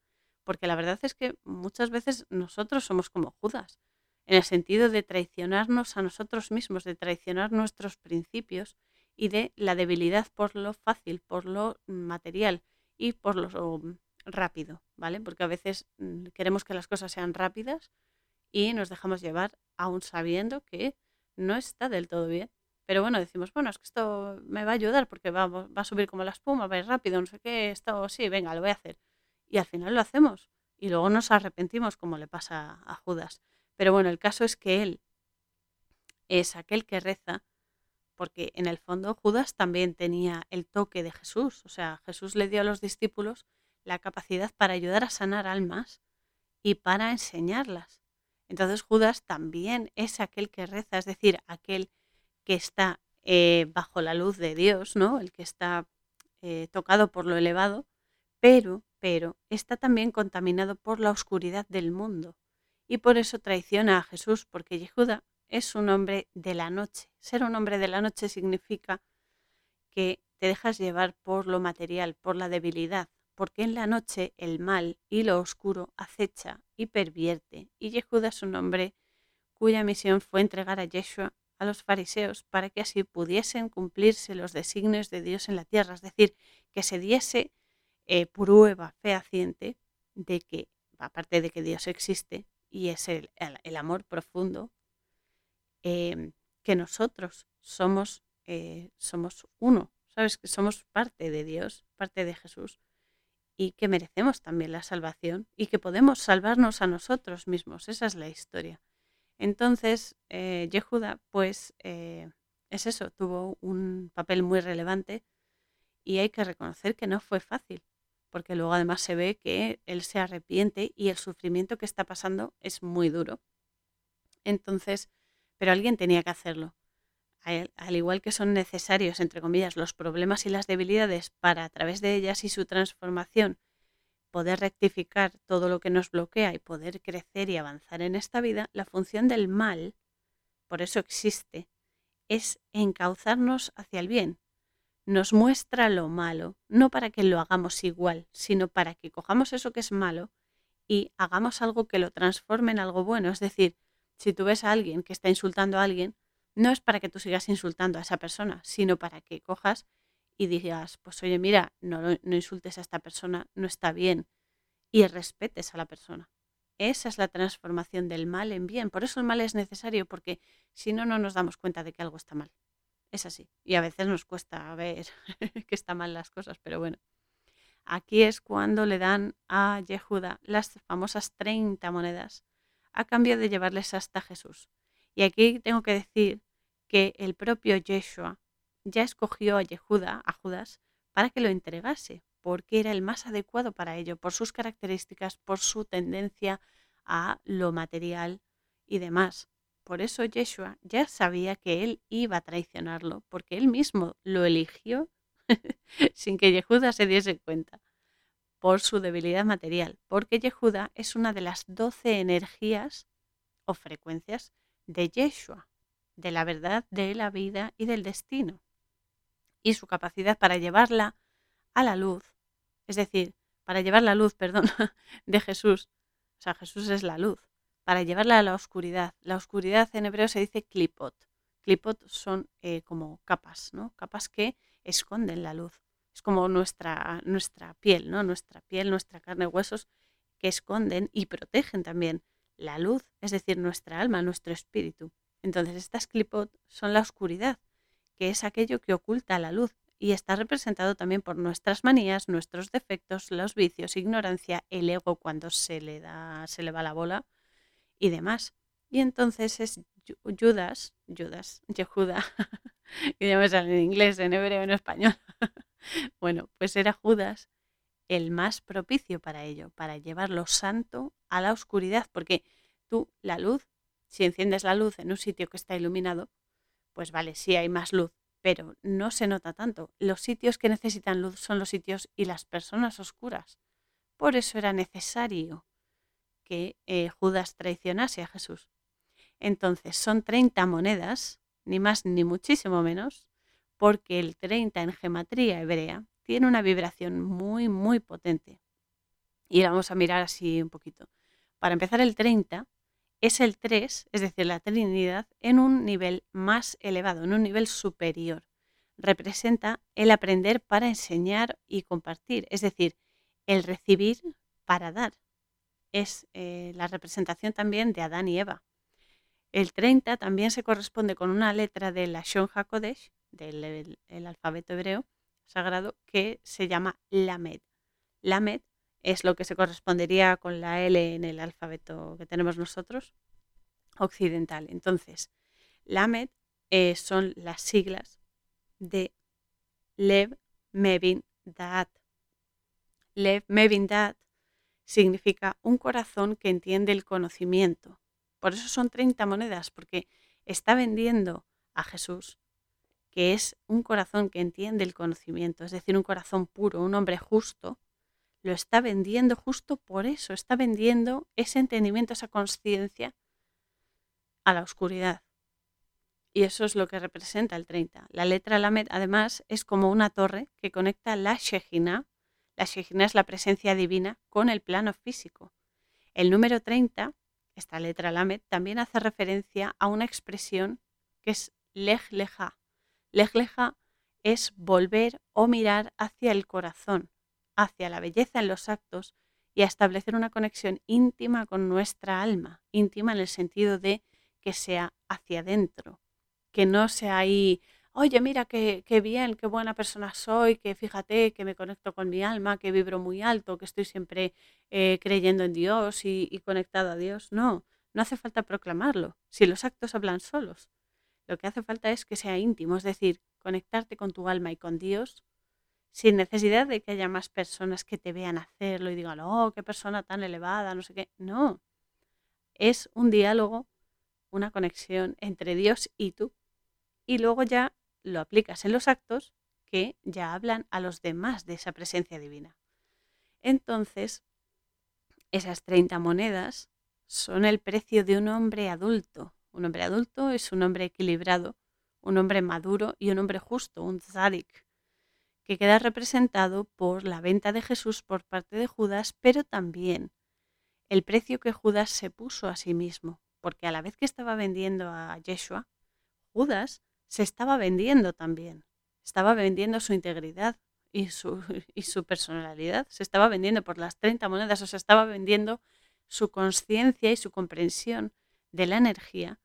porque la verdad es que muchas veces nosotros somos como Judas en el sentido de traicionarnos a nosotros mismos, de traicionar nuestros principios y de la debilidad por lo fácil, por lo material y por lo rápido, ¿vale? Porque a veces mm, queremos que las cosas sean rápidas y nos dejamos llevar aún sabiendo que no está del todo bien. Pero bueno, decimos, bueno, es que esto me va a ayudar porque va, va a subir como la espuma, va a ir rápido, no sé qué, esto sí, venga, lo voy a hacer. Y al final lo hacemos. Y luego nos arrepentimos como le pasa a Judas. Pero bueno, el caso es que él es aquel que reza, porque en el fondo Judas también tenía el toque de Jesús. O sea, Jesús le dio a los discípulos la capacidad para ayudar a sanar almas y para enseñarlas. Entonces Judas también es aquel que reza, es decir, aquel que está eh, bajo la luz de Dios, ¿no? El que está eh, tocado por lo elevado, pero, pero está también contaminado por la oscuridad del mundo y por eso traiciona a Jesús, porque Yehuda es un hombre de la noche. Ser un hombre de la noche significa que te dejas llevar por lo material, por la debilidad, porque en la noche el mal y lo oscuro acecha y pervierte. Y Yehuda es un hombre cuya misión fue entregar a Yeshua a los fariseos para que así pudiesen cumplirse los designios de Dios en la tierra, es decir, que se diese eh, prueba fehaciente de que, aparte de que Dios existe y es el, amor profundo, em, que nosotros somos, eh, somos uno, ¿sabes? Que somos parte de Dios, parte de Jesús y que merecemos también la salvación y que podemos salvarnos a nosotros mismos. Esa es la historia. Entonces, eh, Yehuda, pues eh, es eso, tuvo un papel muy relevante y hay que reconocer que no fue fácil, porque luego además se ve que él se arrepiente y el sufrimiento que está pasando es muy duro. Entonces, pero alguien tenía que hacerlo. Al igual que son necesarios, entre comillas, los problemas y las debilidades para, a través de ellas y su transformación, poder rectificar todo lo que nos bloquea y poder crecer y avanzar en esta vida, la función del mal, por eso existe, es encauzarnos hacia el bien. Nos muestra lo malo, no para que lo hagamos igual, sino para que cojamos eso que es malo y hagamos algo que lo transforme en algo bueno. Es decir, si tú ves a alguien que está insultando a alguien, no es para que tú sigas insultando a esa persona, sino para que cojas y digas, pues oye, mira, no, insultes a esta persona, no está bien, y respetes a la persona. Esa es la transformación del mal en bien. Por eso el mal es necesario, porque si no, no nos damos cuenta de que algo está mal. Es así. Y a veces nos cuesta ver que están mal las cosas, pero bueno. Aquí es cuando le dan a Yehuda las famosas 30 monedas a cambio de llevarles hasta Jesús. Y aquí tengo que decir que el propio Yeshua ya escogió a Yehuda, a Judas, para que lo entregase, porque era el más adecuado para ello, por sus características, por su tendencia a lo material y demás. Por eso Yeshua ya sabía que él iba a traicionarlo, porque él mismo lo eligió sin que Yehuda se diese cuenta, por su debilidad material, porque Yehuda es una de las doce energías o frecuencias de Yeshua, de la verdad, de la vida y del destino y su capacidad para llevarla a la luz, es decir, para llevar la luz, perdón, de Jesús, o sea, Jesús es la luz, para llevarla a la oscuridad. La oscuridad en hebreo se dice clipot. Clipot son eh, como capas, ¿no? Capas que esconden la luz. Es como nuestra, nuestra piel, ¿no? Nuestra piel, nuestra carne, huesos que esconden y protegen también la luz, es decir, nuestra alma, nuestro espíritu. Entonces, estas clipot son la oscuridad, que es aquello que oculta la luz y está representado también por nuestras manías, nuestros defectos, los vicios, ignorancia, el ego cuando se le da, se le va la bola y demás. Y entonces es Judas, Judas, Yehuda, que ya me sale en inglés, en hebreo, en español. bueno, pues era Judas el más propicio para ello, para llevar lo santo a la oscuridad, porque tú, la luz, si enciendes la luz en un sitio que está iluminado, pues vale, sí hay más luz, pero no se nota tanto. Los sitios que necesitan luz son los sitios y las personas oscuras. Por eso era necesario que eh, Judas traicionase a Jesús. Entonces son 30 monedas, ni más ni muchísimo menos, porque el 30 en gematría hebrea tiene una vibración muy, muy potente. Y la vamos a mirar así un poquito. Para empezar, el 30 es el 3, es decir, la Trinidad, en un nivel más elevado, en un nivel superior. Representa el aprender para enseñar y compartir, es decir, el recibir para dar. Es eh, la representación también de Adán y Eva. El 30 también se corresponde con una letra de la Shon HaKodesh, del alfabeto hebreo sagrado, que se llama Lamed. Lamed es lo que se correspondería con la L en el alfabeto que tenemos nosotros, occidental. Entonces, Lamed eh, son las siglas de Lev, Mevin, Daat. Lev Mevindat significa un corazón que entiende el conocimiento. Por eso son 30 monedas, porque está vendiendo a Jesús, que es un corazón que entiende el conocimiento, es decir, un corazón puro, un hombre justo, lo está vendiendo justo por eso, está vendiendo ese entendimiento, esa conciencia a la oscuridad. Y eso es lo que representa el 30. La letra Lamed, además, es como una torre que conecta la Shejina, la Shejina es la presencia divina, con el plano físico. El número 30, esta letra Lamed, también hace referencia a una expresión que es Lej Leja. Lej Leja es volver o mirar hacia el corazón, hacia la belleza en los actos y a establecer una conexión íntima con nuestra alma, íntima en el sentido de que sea hacia adentro, que no sea ahí, oye, mira qué, qué bien, qué buena persona soy, que fíjate que me conecto con mi alma, que vibro muy alto, que estoy siempre eh, creyendo en Dios y, y conectado a Dios. No, no hace falta proclamarlo, si los actos hablan solos. Lo que hace falta es que sea íntimo, es decir, conectarte con tu alma y con Dios sin necesidad de que haya más personas que te vean hacerlo y digan, oh, qué persona tan elevada, no sé qué. No, es un diálogo, una conexión entre Dios y tú y luego ya lo aplicas en los actos que ya hablan a los demás de esa presencia divina. Entonces, esas 30 monedas son el precio de un hombre adulto. Un hombre adulto es un hombre equilibrado, un hombre maduro y un hombre justo, un tzadik, que queda representado por la venta de Jesús por parte de Judas, pero también el precio que Judas se puso a sí mismo, porque a la vez que estaba vendiendo a Yeshua, Judas se estaba vendiendo también. Estaba vendiendo su integridad y su, y su personalidad. Se estaba vendiendo por las 30 monedas, o se estaba vendiendo su conciencia y su comprensión de la energía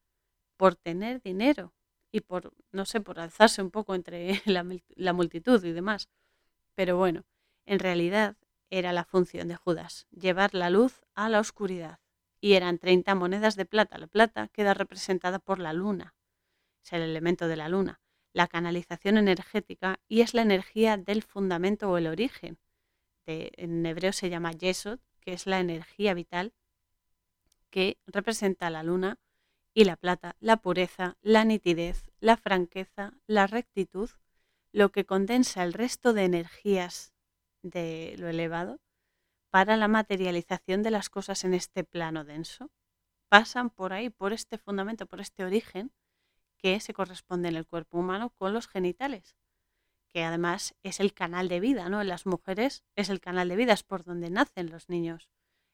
por tener dinero y por, no sé, por alzarse un poco entre la, la multitud y demás. Pero bueno, en realidad era la función de Judas, llevar la luz a la oscuridad. Y eran 30 monedas de plata. La plata queda representada por la luna es el elemento de la luna, la canalización energética y es la energía del fundamento o el origen. en hebreo se llama Yesod, que es la energía vital que representa la luna y la plata, la pureza, la nitidez, la franqueza, la rectitud, lo que condensa el resto de energías de lo elevado para la materialización de las cosas en este plano denso. Pasan por ahí, por este fundamento, por este origen, que se corresponde en el cuerpo humano con los genitales, que además es el canal de vida, ¿no? En las mujeres es el canal de vida, es por donde nacen los niños.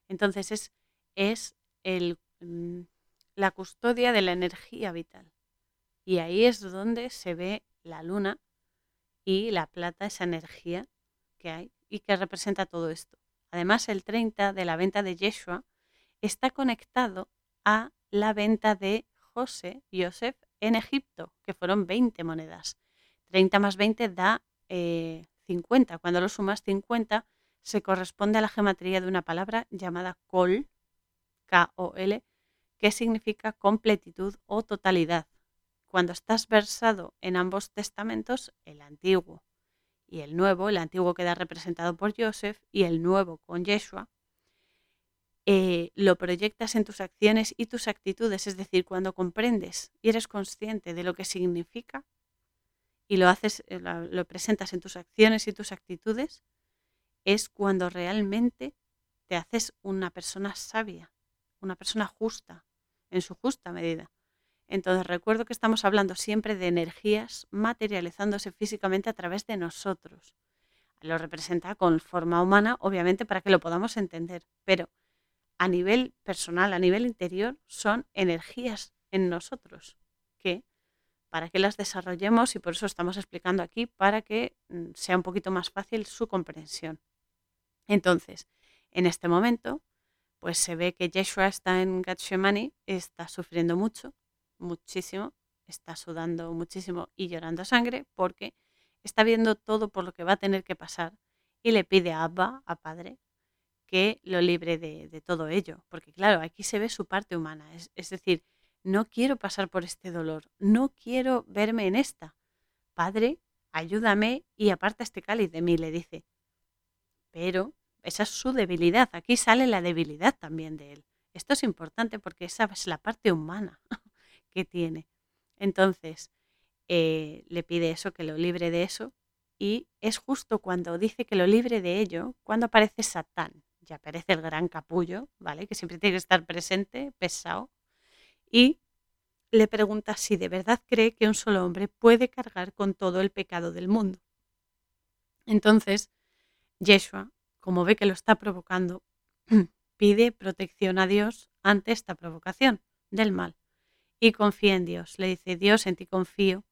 Entonces es, es el, mm, la custodia de la energía vital. Y ahí es donde se ve la luna y la plata, esa energía que hay y que representa todo esto. Además, el 30 de la venta de Yeshua está conectado a la venta de José, Yosef, en Egipto, que fueron 20 monedas. 30 más 20 da 50. Eh, Cuando lo sumas 50, se corresponde a la geometría de una palabra llamada kol, K-O-L, que significa completitud o totalidad. Cuando estás versado en ambos testamentos, el antiguo y el nuevo, el antiguo queda representado por Joseph y el nuevo con Yeshua, eh, lo proyectas en tus acciones y tus actitudes, es decir, cuando comprendes y eres consciente de lo que significa y lo haces, eh, lo, presentas en tus acciones y tus actitudes, es cuando realmente te haces una persona sabia, una persona justa, en su justa medida. Entonces recuerdo que estamos hablando siempre de energías materializándose físicamente a través de nosotros. Lo representa con forma humana, obviamente, para que lo podamos entender, pero a nivel personal, a nivel interior, son energías en nosotros que para que las desarrollemos y por eso estamos explicando aquí para que mm, sea un poquito más fácil su comprensión. Entonces, en este momento, pues se ve que Yeshua está en Gatshemani, está sufriendo mucho, muchísimo, está sudando muchísimo y llorando sangre porque está viendo todo por lo que va a tener que pasar y le pide a Abba, a Padre, que lo libre de, todo ello. Porque claro, aquí se ve su parte humana. Es, decir, no quiero pasar por este dolor, no quiero verme en esta. Padre, ayúdame y aparta este cáliz de mí, le dice. Pero esa es su debilidad. Aquí sale la debilidad también de él. Esto es importante porque esa es la parte humana que tiene. Entonces, eh, le pide eso, que lo libre de eso, y es justo cuando dice que lo libre de ello, cuando aparece Satán. Ya aparece el gran capullo, ¿vale? Que siempre tiene que estar presente, pesado, y le pregunta si de verdad cree que un solo hombre puede cargar con todo el pecado del mundo. Entonces, Yeshua, como ve que lo está provocando, pide protección a Dios ante esta provocación del mal y confía en Dios. Le dice, Dios, en ti confío,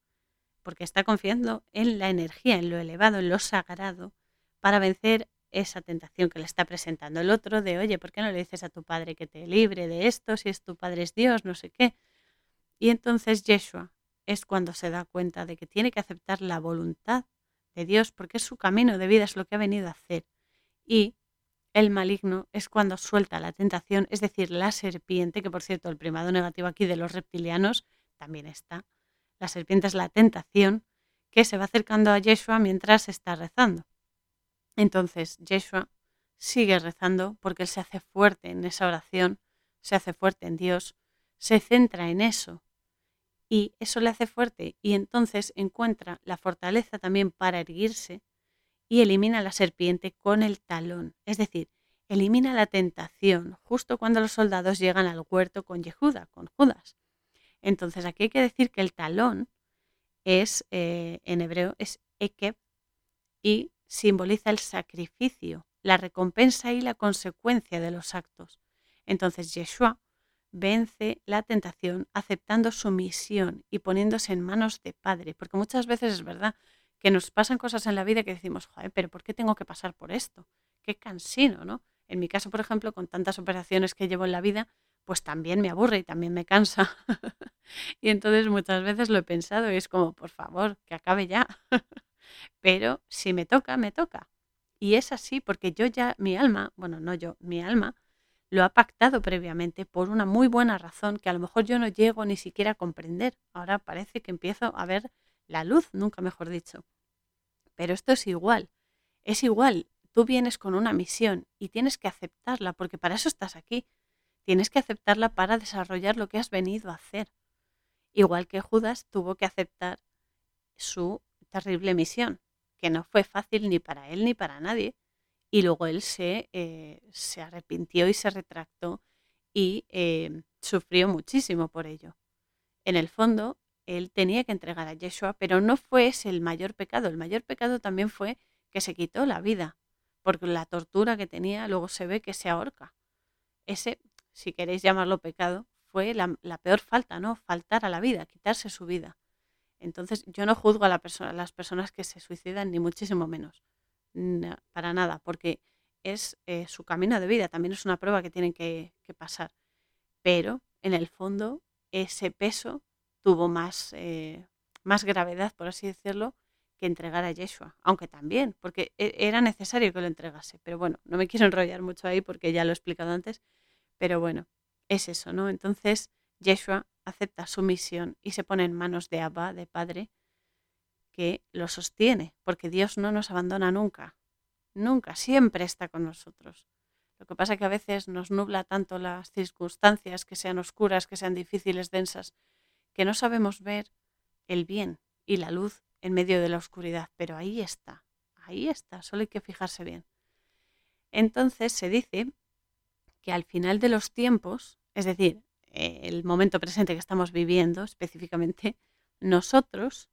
porque está confiando en la energía, en lo elevado, en lo sagrado, para vencer esa tentación que le está presentando el otro de, oye, ¿por qué no le dices a tu padre que te libre de esto si es tu padre es Dios, no sé qué? Y entonces Yeshua es cuando se da cuenta de que tiene que aceptar la voluntad de Dios porque es su camino de vida, es lo que ha venido a hacer. Y el maligno es cuando suelta la tentación, es decir, la serpiente, que por cierto el primado negativo aquí de los reptilianos también está. La serpiente es la tentación que se va acercando a Yeshua mientras está rezando. Entonces Yeshua sigue rezando porque él se hace fuerte en esa oración, se hace fuerte en Dios, se centra en eso y eso le hace fuerte y entonces encuentra la fortaleza también para erguirse y elimina la serpiente con el talón, es decir, elimina la tentación justo cuando los soldados llegan al huerto con Yehuda, con Judas. Entonces aquí hay que decir que el talón es, eh, en hebreo, es ekeb y simboliza el sacrificio, la recompensa y la consecuencia de los actos. Entonces Yeshua vence la tentación aceptando su misión y poniéndose en manos de Padre, porque muchas veces es verdad que nos pasan cosas en la vida que decimos, joder, pero ¿por qué tengo que pasar por esto? Qué cansino, ¿no? En mi caso, por ejemplo, con tantas operaciones que llevo en la vida, pues también me aburre y también me cansa. y entonces muchas veces lo he pensado y es como, por favor, que acabe ya. Pero si me toca, me toca. Y es así porque yo ya, mi alma, bueno, no yo, mi alma, lo ha pactado previamente por una muy buena razón que a lo mejor yo no llego ni siquiera a comprender. Ahora parece que empiezo a ver la luz, nunca mejor dicho. Pero esto es igual, es igual. Tú vienes con una misión y tienes que aceptarla porque para eso estás aquí. Tienes que aceptarla para desarrollar lo que has venido a hacer. Igual que Judas tuvo que aceptar su terrible misión, que no fue fácil ni para él ni para nadie. Y luego él se, eh, se arrepintió y se retractó y eh, sufrió muchísimo por ello. En el fondo, él tenía que entregar a Yeshua, pero no fue ese el mayor pecado. El mayor pecado también fue que se quitó la vida, porque la tortura que tenía luego se ve que se ahorca. Ese, si queréis llamarlo pecado, fue la, la peor falta, ¿no? Faltar a la vida, quitarse su vida. Entonces yo no juzgo a, las personas que se suicidan, ni muchísimo menos, para nada, porque es eh, su camino de vida, también es una prueba que tienen que, pasar. Pero en el fondo ese peso tuvo más, eh, más gravedad, por así decirlo, que entregar a Yeshua, aunque también, porque e, era necesario que lo entregase. Pero bueno, no me quiero enrollar mucho ahí porque ya lo he explicado antes, pero bueno, es eso, ¿no? Entonces, Yeshua acepta su misión y se pone en manos de Abba, de Padre, que lo sostiene, porque Dios no nos abandona nunca, nunca, siempre está con nosotros. Lo que pasa es que a veces nos nubla tanto las circunstancias, que sean oscuras, que sean difíciles, densas, que no sabemos ver el bien y la luz en medio de la oscuridad, pero ahí está, ahí está, solo hay que fijarse bien. Entonces se dice que al final de los tiempos, es decir, el momento presente que estamos viviendo específicamente, nosotros,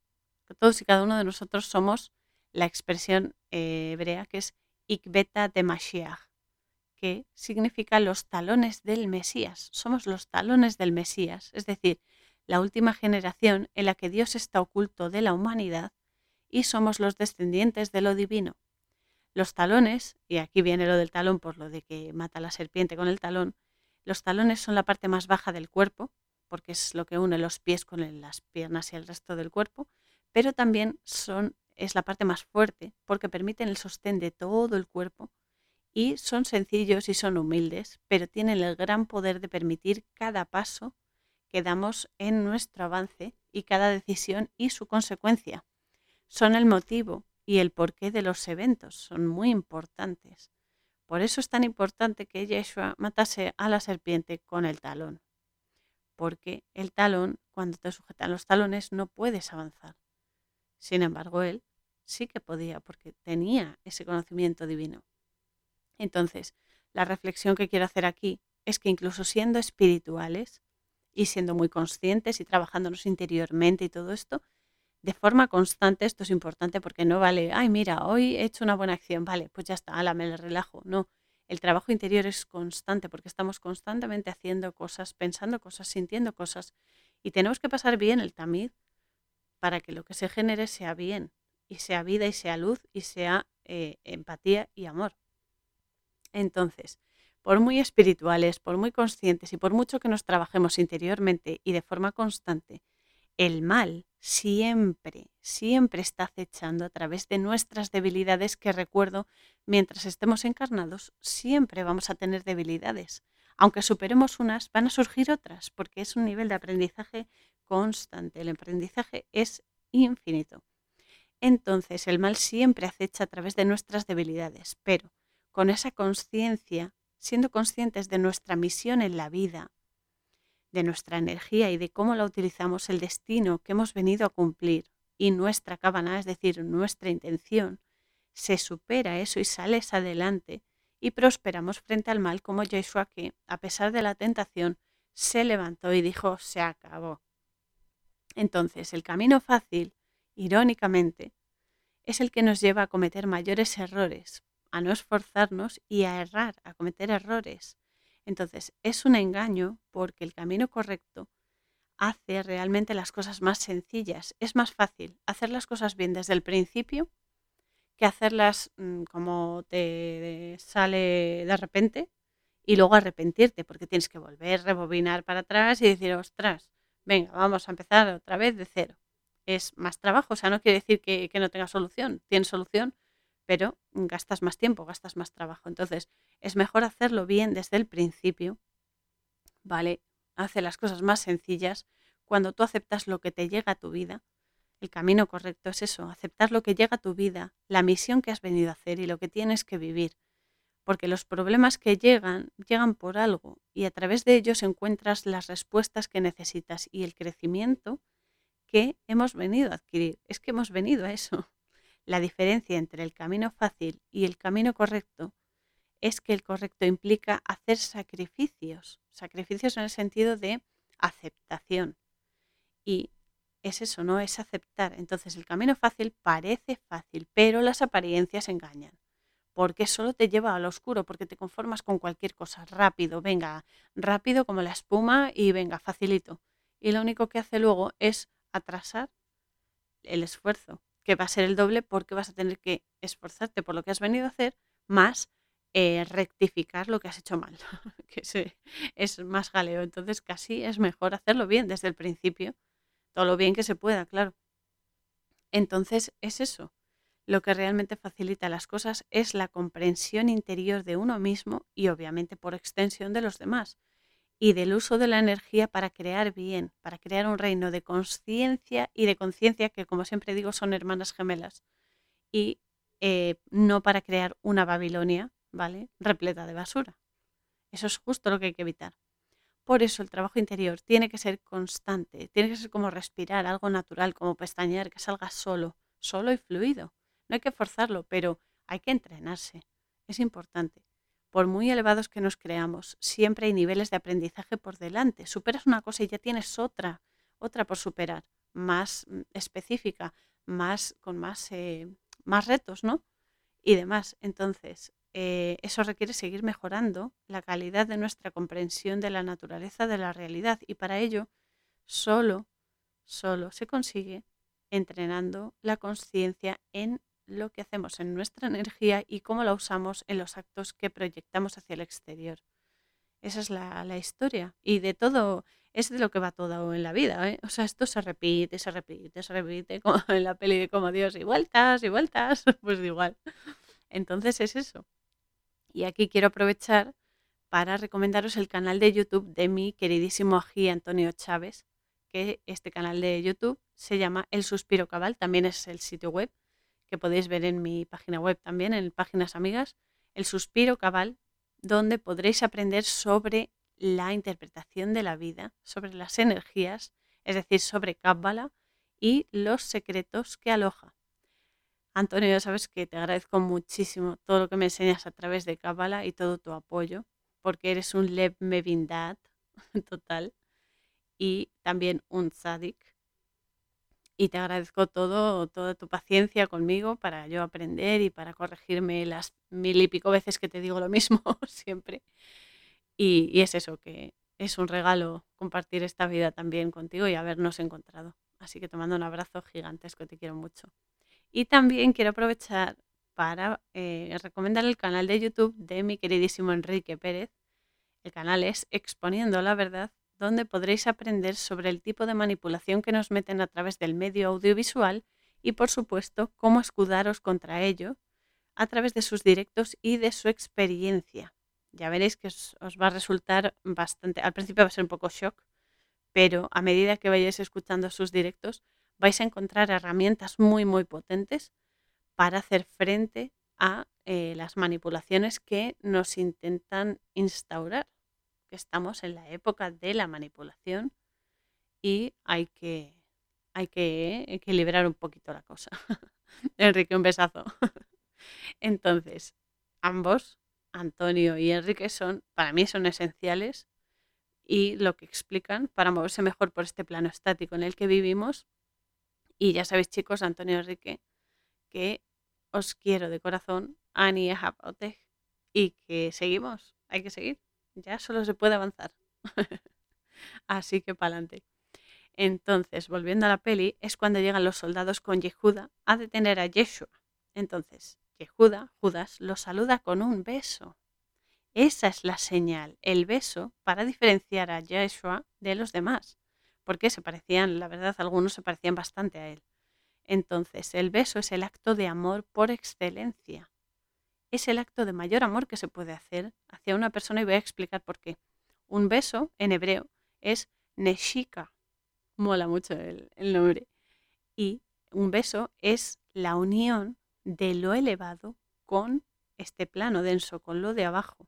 todos y cada uno de nosotros somos la expresión eh, hebrea que es Ikbeta de Mashiach, que significa los talones del Mesías. Somos los talones del Mesías, es decir, la última generación en la que Dios está oculto de la humanidad y somos los descendientes de lo divino. Los talones, y aquí viene lo del talón por lo de que mata la serpiente con el talón, los talones son la parte más baja del cuerpo, porque es lo que une los pies con las piernas y el resto del cuerpo, pero también son, es la parte más fuerte porque permiten el sostén de todo el cuerpo y son sencillos y son humildes, pero tienen el gran poder de permitir cada paso que damos en nuestro avance y cada decisión y su consecuencia. Son el motivo y el porqué de los eventos, son muy importantes Por eso es tan importante que Yeshua matase a la serpiente con el talón. Porque el talón, cuando te sujetan los talones, no puedes avanzar. Sin embargo, él sí que podía, porque tenía ese conocimiento divino. Entonces, la reflexión que quiero hacer aquí es que incluso siendo espirituales y siendo muy conscientes y trabajándonos interiormente y todo esto, de forma constante, esto es importante porque no vale, ay, mira, hoy he hecho una buena acción, vale, pues ya está, ala, me relajo. No, el trabajo interior es constante porque estamos constantemente haciendo cosas, pensando cosas, sintiendo cosas y tenemos que pasar bien el tamiz para que lo que se genere sea bien y sea vida y sea luz y sea eh, empatía y amor. Entonces, por muy espirituales, por muy conscientes y por mucho que nos trabajemos interiormente y de forma constante, el mal siempre, siempre está acechando a través de nuestras debilidades que recuerdo, mientras estemos encarnados, siempre vamos a tener debilidades. Aunque superemos unas, van a surgir otras, porque es un nivel de aprendizaje constante. El aprendizaje es infinito. Entonces, el mal siempre acecha a través de nuestras debilidades, pero con esa conciencia, siendo conscientes de nuestra misión en la vida, de nuestra energía y de cómo la utilizamos, el destino que hemos venido a cumplir y nuestra cabana, es decir, nuestra intención, se supera eso y sales adelante y prosperamos frente al mal como Joshua que, a pesar de la tentación, se levantó y dijo, se acabó. Entonces, el camino fácil, irónicamente, es el que nos lleva a cometer mayores errores, a no esforzarnos y a errar, a cometer errores. Entonces, es un engaño porque el camino correcto hace realmente las cosas más sencillas. Es más fácil hacer las cosas bien desde el principio que hacerlas mm, como te sale de repente y luego arrepentirte porque tienes que volver, rebobinar para atrás y decir, ostras, venga, vamos a empezar otra vez de cero. Es más trabajo, o sea, no quiere decir que, que no tenga solución, tiene solución, pero gastas más tiempo, gastas más trabajo. Entonces, es mejor hacerlo bien desde el principio, ¿vale? Hace las cosas más sencillas. Cuando tú aceptas lo que te llega a tu vida, el camino correcto es eso, aceptar lo que llega a tu vida, la misión que has venido a hacer y lo que tienes que vivir. Porque los problemas que llegan, llegan por algo y a través de ellos encuentras las respuestas que necesitas y el crecimiento que hemos venido a adquirir. Es que hemos venido a eso. La diferencia entre el camino fácil y el camino correcto es que el correcto implica hacer sacrificios, sacrificios en el sentido de aceptación. Y es eso, ¿no? Es aceptar. Entonces el camino fácil parece fácil, pero las apariencias engañan. Porque solo te lleva al oscuro, porque te conformas con cualquier cosa rápido, venga, rápido como la espuma y venga, facilito. Y lo único que hace luego es atrasar el esfuerzo que va a ser el doble porque vas a tener que esforzarte por lo que has venido a hacer, más eh, rectificar lo que has hecho mal, que es más jaleo. Entonces casi es mejor hacerlo bien desde el principio, todo lo bien que se pueda, claro. Entonces es eso. Lo que realmente facilita las cosas es la comprensión interior de uno mismo y obviamente por extensión de los demás y del uso de la energía para crear bien, para crear un reino de conciencia y de conciencia que, como siempre digo, son hermanas gemelas, y eh, no para crear una Babilonia, ¿vale? Repleta de basura. Eso es justo lo que hay que evitar. Por eso el trabajo interior tiene que ser constante, tiene que ser como respirar, algo natural, como pestañear, que salga solo, solo y fluido. No hay que forzarlo, pero hay que entrenarse. Es importante por muy elevados que nos creamos, siempre hay niveles de aprendizaje por delante. Superas una cosa y ya tienes otra, otra por superar, más mm, específica, más con más, eh, más retos, ¿no? Y demás. Entonces, eh, eso requiere seguir mejorando la calidad de nuestra comprensión de la naturaleza de la realidad. Y para ello, solo, solo se consigue entrenando la conciencia en lo que hacemos en nuestra energía y cómo la usamos en los actos que proyectamos hacia el exterior. Esa es la, historia. Y de todo, es de lo que va todo en la vida. ¿eh? O sea, esto se repite, se repite, se repite, como en la peli de como Dios, y vueltas, y vueltas, pues igual. Entonces es eso. Y aquí quiero aprovechar para recomendaros el canal de YouTube de mi queridísimo ají Antonio Chávez, que este canal de YouTube se llama El Suspiro Cabal, también es el sitio web que podéis ver en mi página web también, en Páginas Amigas. el suspiro cabal, donde podréis aprender sobre la interpretación de la vida, sobre las energías, es decir, sobre Cábala y los secretos que aloja. Antonio, ya sabes que te agradezco muchísimo todo lo que me enseñas a través de Cábala y todo tu apoyo, porque eres un Lev Mevindat total y también un Tzadik y te agradezco todo, toda tu paciencia conmigo para yo aprender y para corregirme las mil y pico veces que te digo lo mismo siempre. Y, es eso, que es un regalo compartir esta vida también contigo y habernos encontrado. Así que te mando un abrazo gigantesco, te quiero mucho. Y también quiero aprovechar para eh, recomendar el canal de YouTube de mi queridísimo Enrique Pérez. El canal es Exponiendo la Verdad donde podréis aprender sobre el tipo de manipulación que nos meten a través del medio audiovisual y, por supuesto, cómo escudaros contra ello a través de sus directos y de su experiencia. Ya veréis que os, va a resultar bastante, al principio va a ser un poco shock, pero a medida que vayáis escuchando sus directos vais a encontrar herramientas muy, muy potentes para hacer frente a eh, las manipulaciones que nos intentan instaurar que estamos en la época de la manipulación y hay que, hay que equilibrar un poquito la cosa. Enrique, un besazo. Entonces, ambos, Antonio y Enrique, son, para mí son esenciales y lo que explican para moverse mejor por este plano estático en el que vivimos. Y ya sabéis, chicos, Antonio y Enrique, que os quiero de corazón, Ani y que seguimos, hay que seguir ya solo se puede avanzar. Así que para adelante. Entonces, volviendo a la peli, es cuando llegan los soldados con Yehuda a detener a Yeshua. Entonces, Yehuda, Judas, lo saluda con un beso. Esa es la señal, el beso, para diferenciar a Yeshua de los demás. Porque se parecían, la verdad, algunos se parecían bastante a él. Entonces, el beso es el acto de amor por excelencia es el acto de mayor amor que se puede hacer hacia una persona y voy a explicar por qué. Un beso en hebreo es neshika. Mola mucho el, nombre. Y un beso es la unión de lo elevado con este plano denso, con lo de abajo.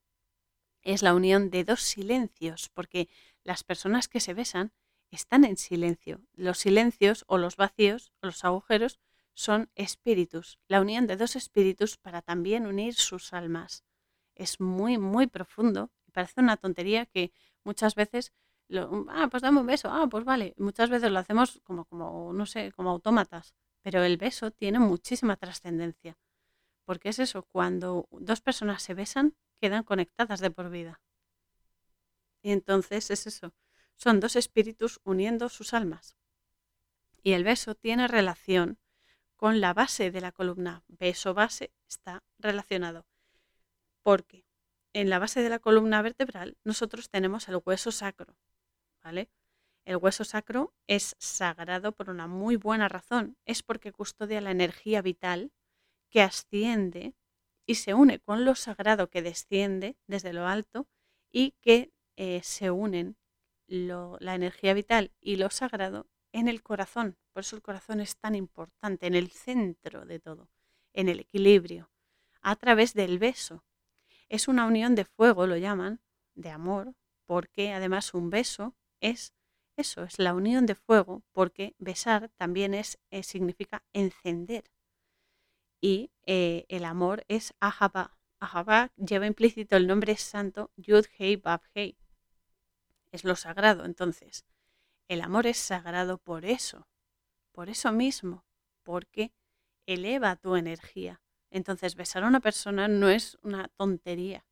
Es la unión de dos silencios, porque las personas que se besan están en silencio. Los silencios o los vacíos o los agujeros son espíritus, la unión de dos espíritus para también unir sus almas. Es muy, muy profundo. Parece una tontería que muchas veces, lo, ah, pues dame un beso, ah, pues vale. Muchas veces lo hacemos como, como, no sé, como autómatas, pero el beso tiene muchísima trascendencia. Porque es eso, cuando dos personas se besan, quedan conectadas de por vida. Y entonces es eso, son dos espíritus uniendo sus almas. Y el beso tiene relación con la base de la columna beso-base está relacionado. Porque en la base de la columna vertebral nosotros tenemos el hueso sacro, ¿vale? El hueso sacro es sagrado por una muy buena razón. Es porque custodia la energía vital que asciende y se une con lo sagrado que desciende desde lo alto y que eh, se unen la energía vital y lo sagrado en el corazón. Por eso el corazón es tan importante, en el centro de todo, en el equilibrio, a través del beso. Es una unión de fuego, lo llaman, de amor, porque además un beso es eso, es la unión de fuego, porque besar también es, eh, significa encender. Y eh, el amor es ahaba. Ahaba lleva implícito el nombre santo Yud Hei Bab Hei. Es lo sagrado, entonces. El amor es sagrado por eso, por eso mismo, porque eleva tu energía. Entonces, besar a una persona no es una tontería.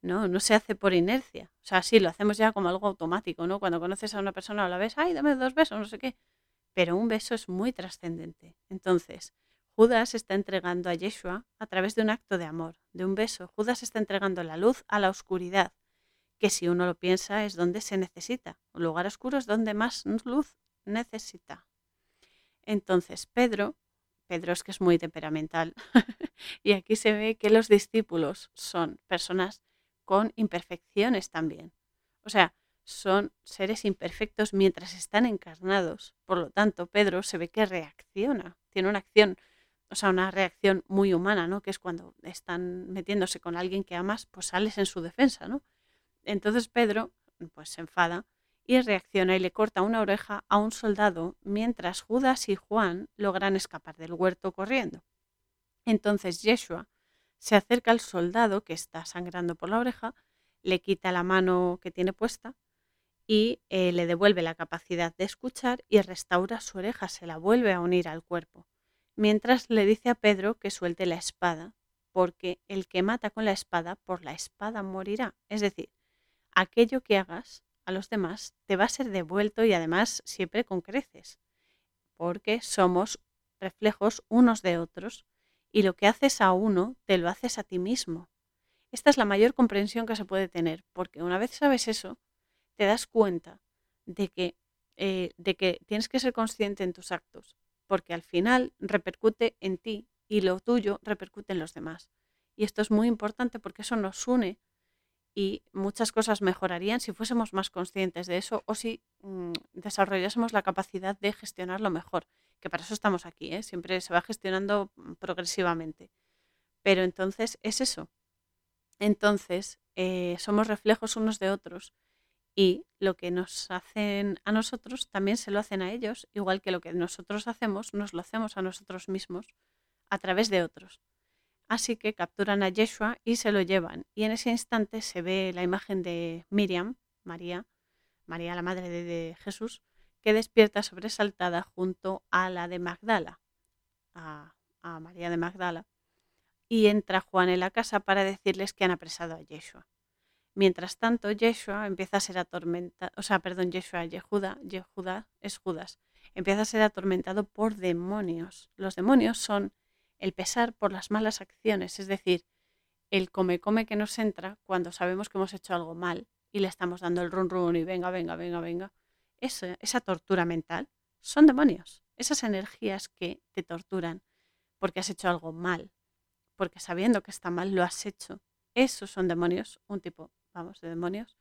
No, no se hace por inercia. O sea, sí, lo hacemos ya como algo automático, ¿no? Cuando conoces a una persona o la ves, ay, dame dos besos, no sé qué. Pero un beso es muy trascendente. Entonces, Judas está entregando a Yeshua a través de un acto de amor, de un beso. Judas está entregando la luz a la oscuridad que si uno lo piensa es donde se necesita. Un lugar oscuro es donde más luz necesita. Entonces, Pedro, Pedro es que es muy temperamental, y aquí se ve que los discípulos son personas con imperfecciones también. O sea, son seres imperfectos mientras están encarnados. Por lo tanto, Pedro se ve que reacciona, tiene una acción, o sea, una reacción muy humana, ¿no? Que es cuando están metiéndose con alguien que amas, pues sales en su defensa, ¿no? Entonces Pedro, pues se enfada y reacciona y le corta una oreja a un soldado mientras Judas y Juan logran escapar del huerto corriendo. Entonces Yeshua se acerca al soldado que está sangrando por la oreja, le quita la mano que tiene puesta y eh, le devuelve la capacidad de escuchar y restaura su oreja, se la vuelve a unir al cuerpo, mientras le dice a Pedro que suelte la espada, porque el que mata con la espada, por la espada morirá. Es decir, aquello que hagas a los demás te va a ser devuelto y además siempre con creces, porque somos reflejos unos de otros y lo que haces a uno te lo haces a ti mismo. Esta es la mayor comprensión que se puede tener, porque una vez sabes eso, te das cuenta de que, eh, de que tienes que ser consciente en tus actos, porque al final repercute en ti y lo tuyo repercute en los demás. Y esto es muy importante porque eso nos une y muchas cosas mejorarían si fuésemos más conscientes de eso o si mm, desarrollásemos la capacidad de gestionarlo mejor, que para eso estamos aquí, ¿eh? siempre se va gestionando mm, progresivamente. Pero entonces es eso. Entonces eh, somos reflejos unos de otros y lo que nos hacen a nosotros también se lo hacen a ellos, igual que lo que nosotros hacemos nos lo hacemos a nosotros mismos a través de otros. Así que capturan a Yeshua y se lo llevan. Y en ese instante se ve la imagen de Miriam, María, María la madre de, Jesús, que despierta sobresaltada junto a la de Magdala, a, María de Magdala. Y entra Juan en la casa para decirles que han apresado a Yeshua. Mientras tanto, Yeshua empieza a ser atormentado, o sea, perdón, Yeshua, Yehuda, Yehuda es Judas, empieza a ser atormentado por demonios. Los demonios son el pesar por las malas acciones, es decir, el come-come que nos entra cuando sabemos que hemos hecho algo mal y le estamos dando el run run y venga, venga, venga, venga. Esa, esa tortura mental son demonios, esas energías que te torturan porque has hecho algo mal, porque sabiendo que está mal lo has hecho. Esos son demonios, un tipo, vamos, de demonios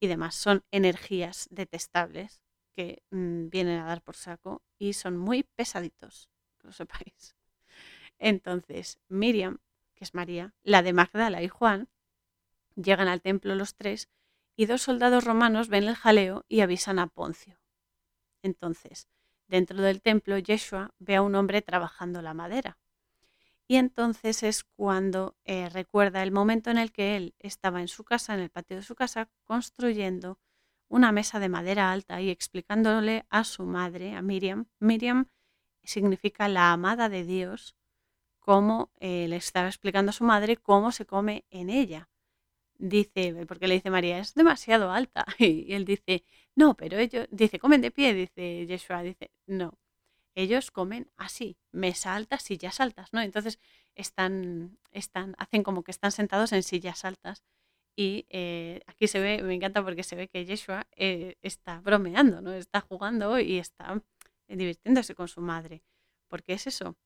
y demás. Son energías detestables que mm, vienen a dar por saco y son muy pesaditos, que lo sepáis. Entonces, Miriam, que es María, la de Magdala y Juan, llegan al templo los tres y dos soldados romanos ven el jaleo y avisan a Poncio. Entonces, dentro del templo, Yeshua ve a un hombre trabajando la madera. Y entonces es cuando eh, recuerda el momento en el que él estaba en su casa, en el patio de su casa, construyendo una mesa de madera alta y explicándole a su madre, a Miriam. Miriam significa la amada de Dios cómo eh, le estaba explicando a su madre cómo se come en ella. Dice, porque le dice María, es demasiado alta. Y, él dice, no, pero ellos, dice, comen de pie, dice Yeshua, dice, no, ellos comen así, mesa alta, sillas altas, ¿no? Entonces están, están, hacen como que están sentados en sillas altas. Y eh, aquí se ve, me encanta porque se ve que Yeshua eh, está bromeando, ¿no? Está jugando y está divirtiéndose con su madre. Porque es eso,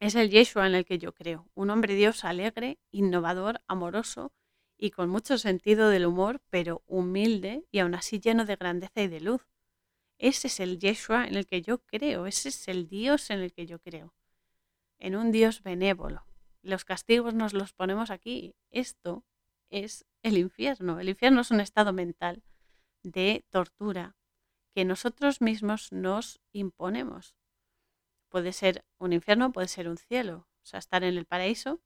es el Yeshua en el que yo creo, un hombre Dios alegre, innovador, amoroso y con mucho sentido del humor, pero humilde y aún así lleno de grandeza y de luz. Ese es el Yeshua en el que yo creo, ese es el Dios en el que yo creo, en un Dios benévolo. Los castigos nos los ponemos aquí. Esto es el infierno. El infierno es un estado mental de tortura que nosotros mismos nos imponemos. Puede ser un infierno, puede ser un cielo. O sea, estar en el paraíso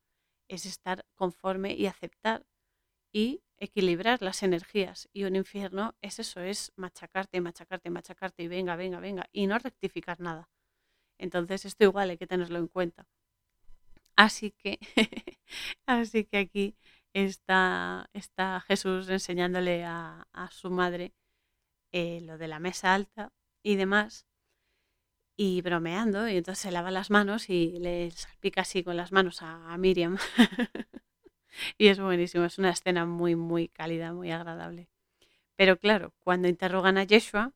es estar conforme y aceptar y equilibrar las energías. Y un infierno es eso, es machacarte, machacarte, machacarte y venga, venga, venga, y no rectificar nada. Entonces esto igual hay que tenerlo en cuenta. Así que, así que aquí está, está Jesús enseñándole a, su madre eh, lo de la mesa alta y demás y bromeando, y entonces se lava las manos y le salpica así con las manos a, Miriam. y es buenísimo, es una escena muy, muy cálida, muy agradable. Pero claro, cuando interrogan a Yeshua,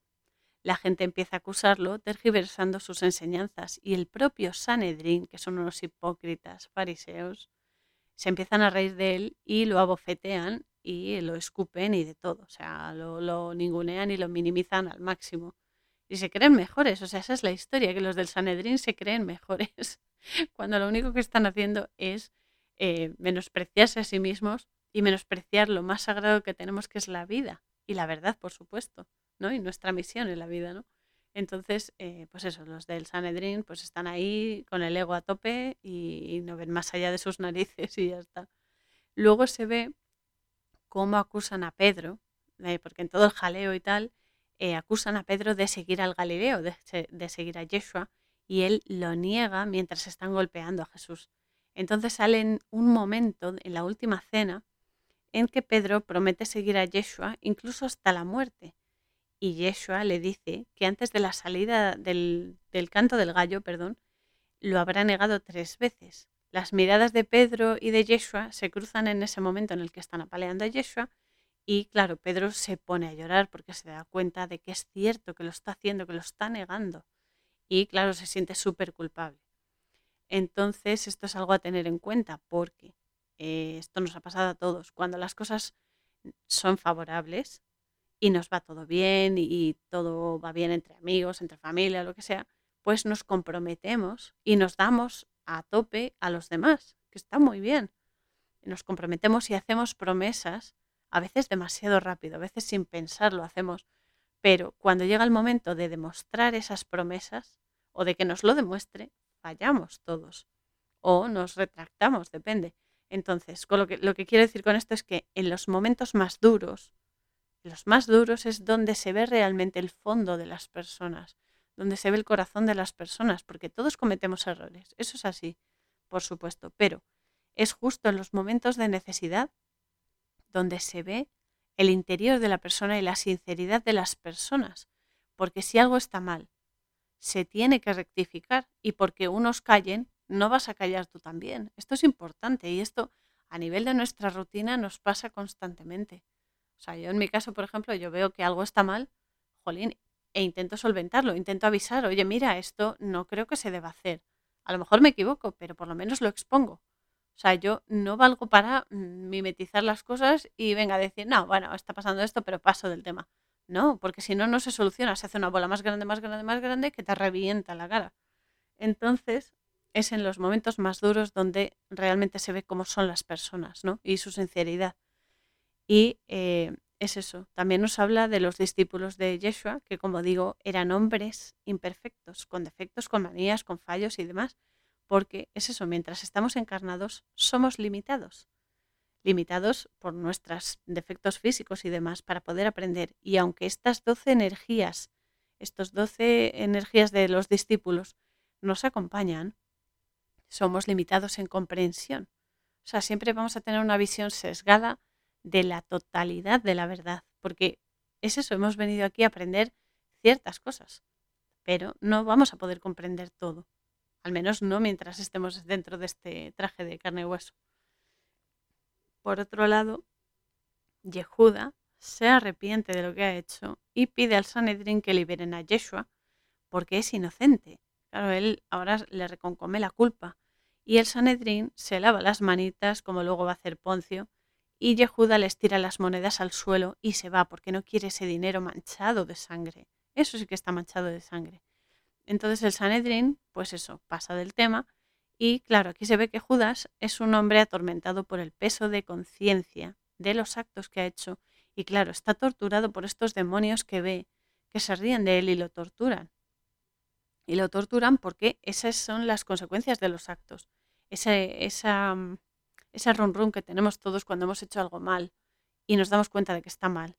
la gente empieza a acusarlo tergiversando sus enseñanzas y el propio Sanedrín, que son unos hipócritas fariseos, se empiezan a reír de él y lo abofetean y lo escupen y de todo. O sea, lo, lo ningunean y lo minimizan al máximo y se creen mejores. O sea, esa es la historia, que los del Sanedrín se creen mejores, cuando lo único que están haciendo es eh, menospreciarse a sí mismos y menospreciar lo más sagrado que tenemos, que es la vida y la verdad, por supuesto, ¿no? Y nuestra misión en la vida, ¿no? Entonces, eh, pues eso, los del Sanedrín pues están ahí con el ego a tope y, no ven más allá de sus narices y ya está. Luego se ve cómo acusan a Pedro, eh, porque en todo el jaleo y tal, eh, acusan a Pedro de seguir al Galileo, de, de, seguir a Yeshua, y él lo niega mientras están golpeando a Jesús. Entonces sale un momento en la última cena en que Pedro promete seguir a Yeshua incluso hasta la muerte. Y Yeshua le dice que antes de la salida del, del canto del gallo, perdón, lo habrá negado tres veces. Las miradas de Pedro y de Yeshua se cruzan en ese momento en el que están apaleando a Yeshua y claro, Pedro se pone a llorar porque se da cuenta de que es cierto, que lo está haciendo, que lo está negando. Y claro, se siente súper culpable. Entonces, esto es algo a tener en cuenta porque eh, esto nos ha pasado a todos. Cuando las cosas son favorables y nos va todo bien y, todo va bien entre amigos, entre familia, lo que sea, pues nos comprometemos y nos damos a tope a los demás, que está muy bien. Nos comprometemos y hacemos promesas a veces demasiado rápido, a veces sin pensarlo hacemos, pero cuando llega el momento de demostrar esas promesas o de que nos lo demuestre, fallamos todos o nos retractamos, depende. Entonces, lo, que, lo que quiero decir con esto es que en los momentos más duros, los más duros es donde se ve realmente el fondo de las personas, donde se ve el corazón de las personas, porque todos cometemos errores, eso es así, por supuesto, pero es justo en los momentos de necesidad donde se ve el interior de la persona y la sinceridad de las personas. Porque si algo está mal, se tiene que rectificar y porque unos callen, no vas a callar tú también. Esto es importante y esto a nivel de nuestra rutina nos pasa constantemente. O sea, yo en mi caso, por ejemplo, yo veo que algo está mal, jolín, e intento solventarlo, intento avisar, oye, mira, esto no creo que se deba hacer. A lo mejor me equivoco, pero por lo menos lo expongo. O sea, yo no valgo para mm, mimetizar las cosas y venga a decir, no, bueno, está pasando esto, pero paso del tema. No, porque si no, no se soluciona. Se hace una bola más grande, más grande, más grande que te revienta la cara. Entonces, es en los momentos más duros donde realmente se ve cómo son las personas, ¿no? Y su sinceridad. Y eh, es eso. También nos habla de los discípulos de Yeshua, que como digo, eran hombres imperfectos, con defectos, con manías, con fallos y demás porque es eso, mientras estamos encarnados somos limitados, limitados por nuestros defectos físicos y demás para poder aprender. Y aunque estas doce energías, estos doce energías de los discípulos nos acompañan, somos limitados en comprensión. O sea, siempre vamos a tener una visión sesgada de la totalidad de la verdad, porque es eso, hemos venido aquí a aprender ciertas cosas, pero no vamos a poder comprender todo. Al menos no mientras estemos dentro de este traje de carne y hueso. Por otro lado, Yehuda se arrepiente de lo que ha hecho y pide al Sanedrín que liberen a Yeshua porque es inocente. Claro, él ahora le reconcome la culpa. Y el Sanedrín se lava las manitas, como luego va a hacer Poncio, y Yehuda les tira las monedas al suelo y se va porque no quiere ese dinero manchado de sangre. Eso sí que está manchado de sangre. Entonces el Sanedrín, pues eso, pasa del tema y claro, aquí se ve que Judas es un hombre atormentado por el peso de conciencia de los actos que ha hecho y claro, está torturado por estos demonios que ve, que se ríen de él y lo torturan. Y lo torturan porque esas son las consecuencias de los actos. Ese, esa, esa run run que tenemos todos cuando hemos hecho algo mal y nos damos cuenta de que está mal.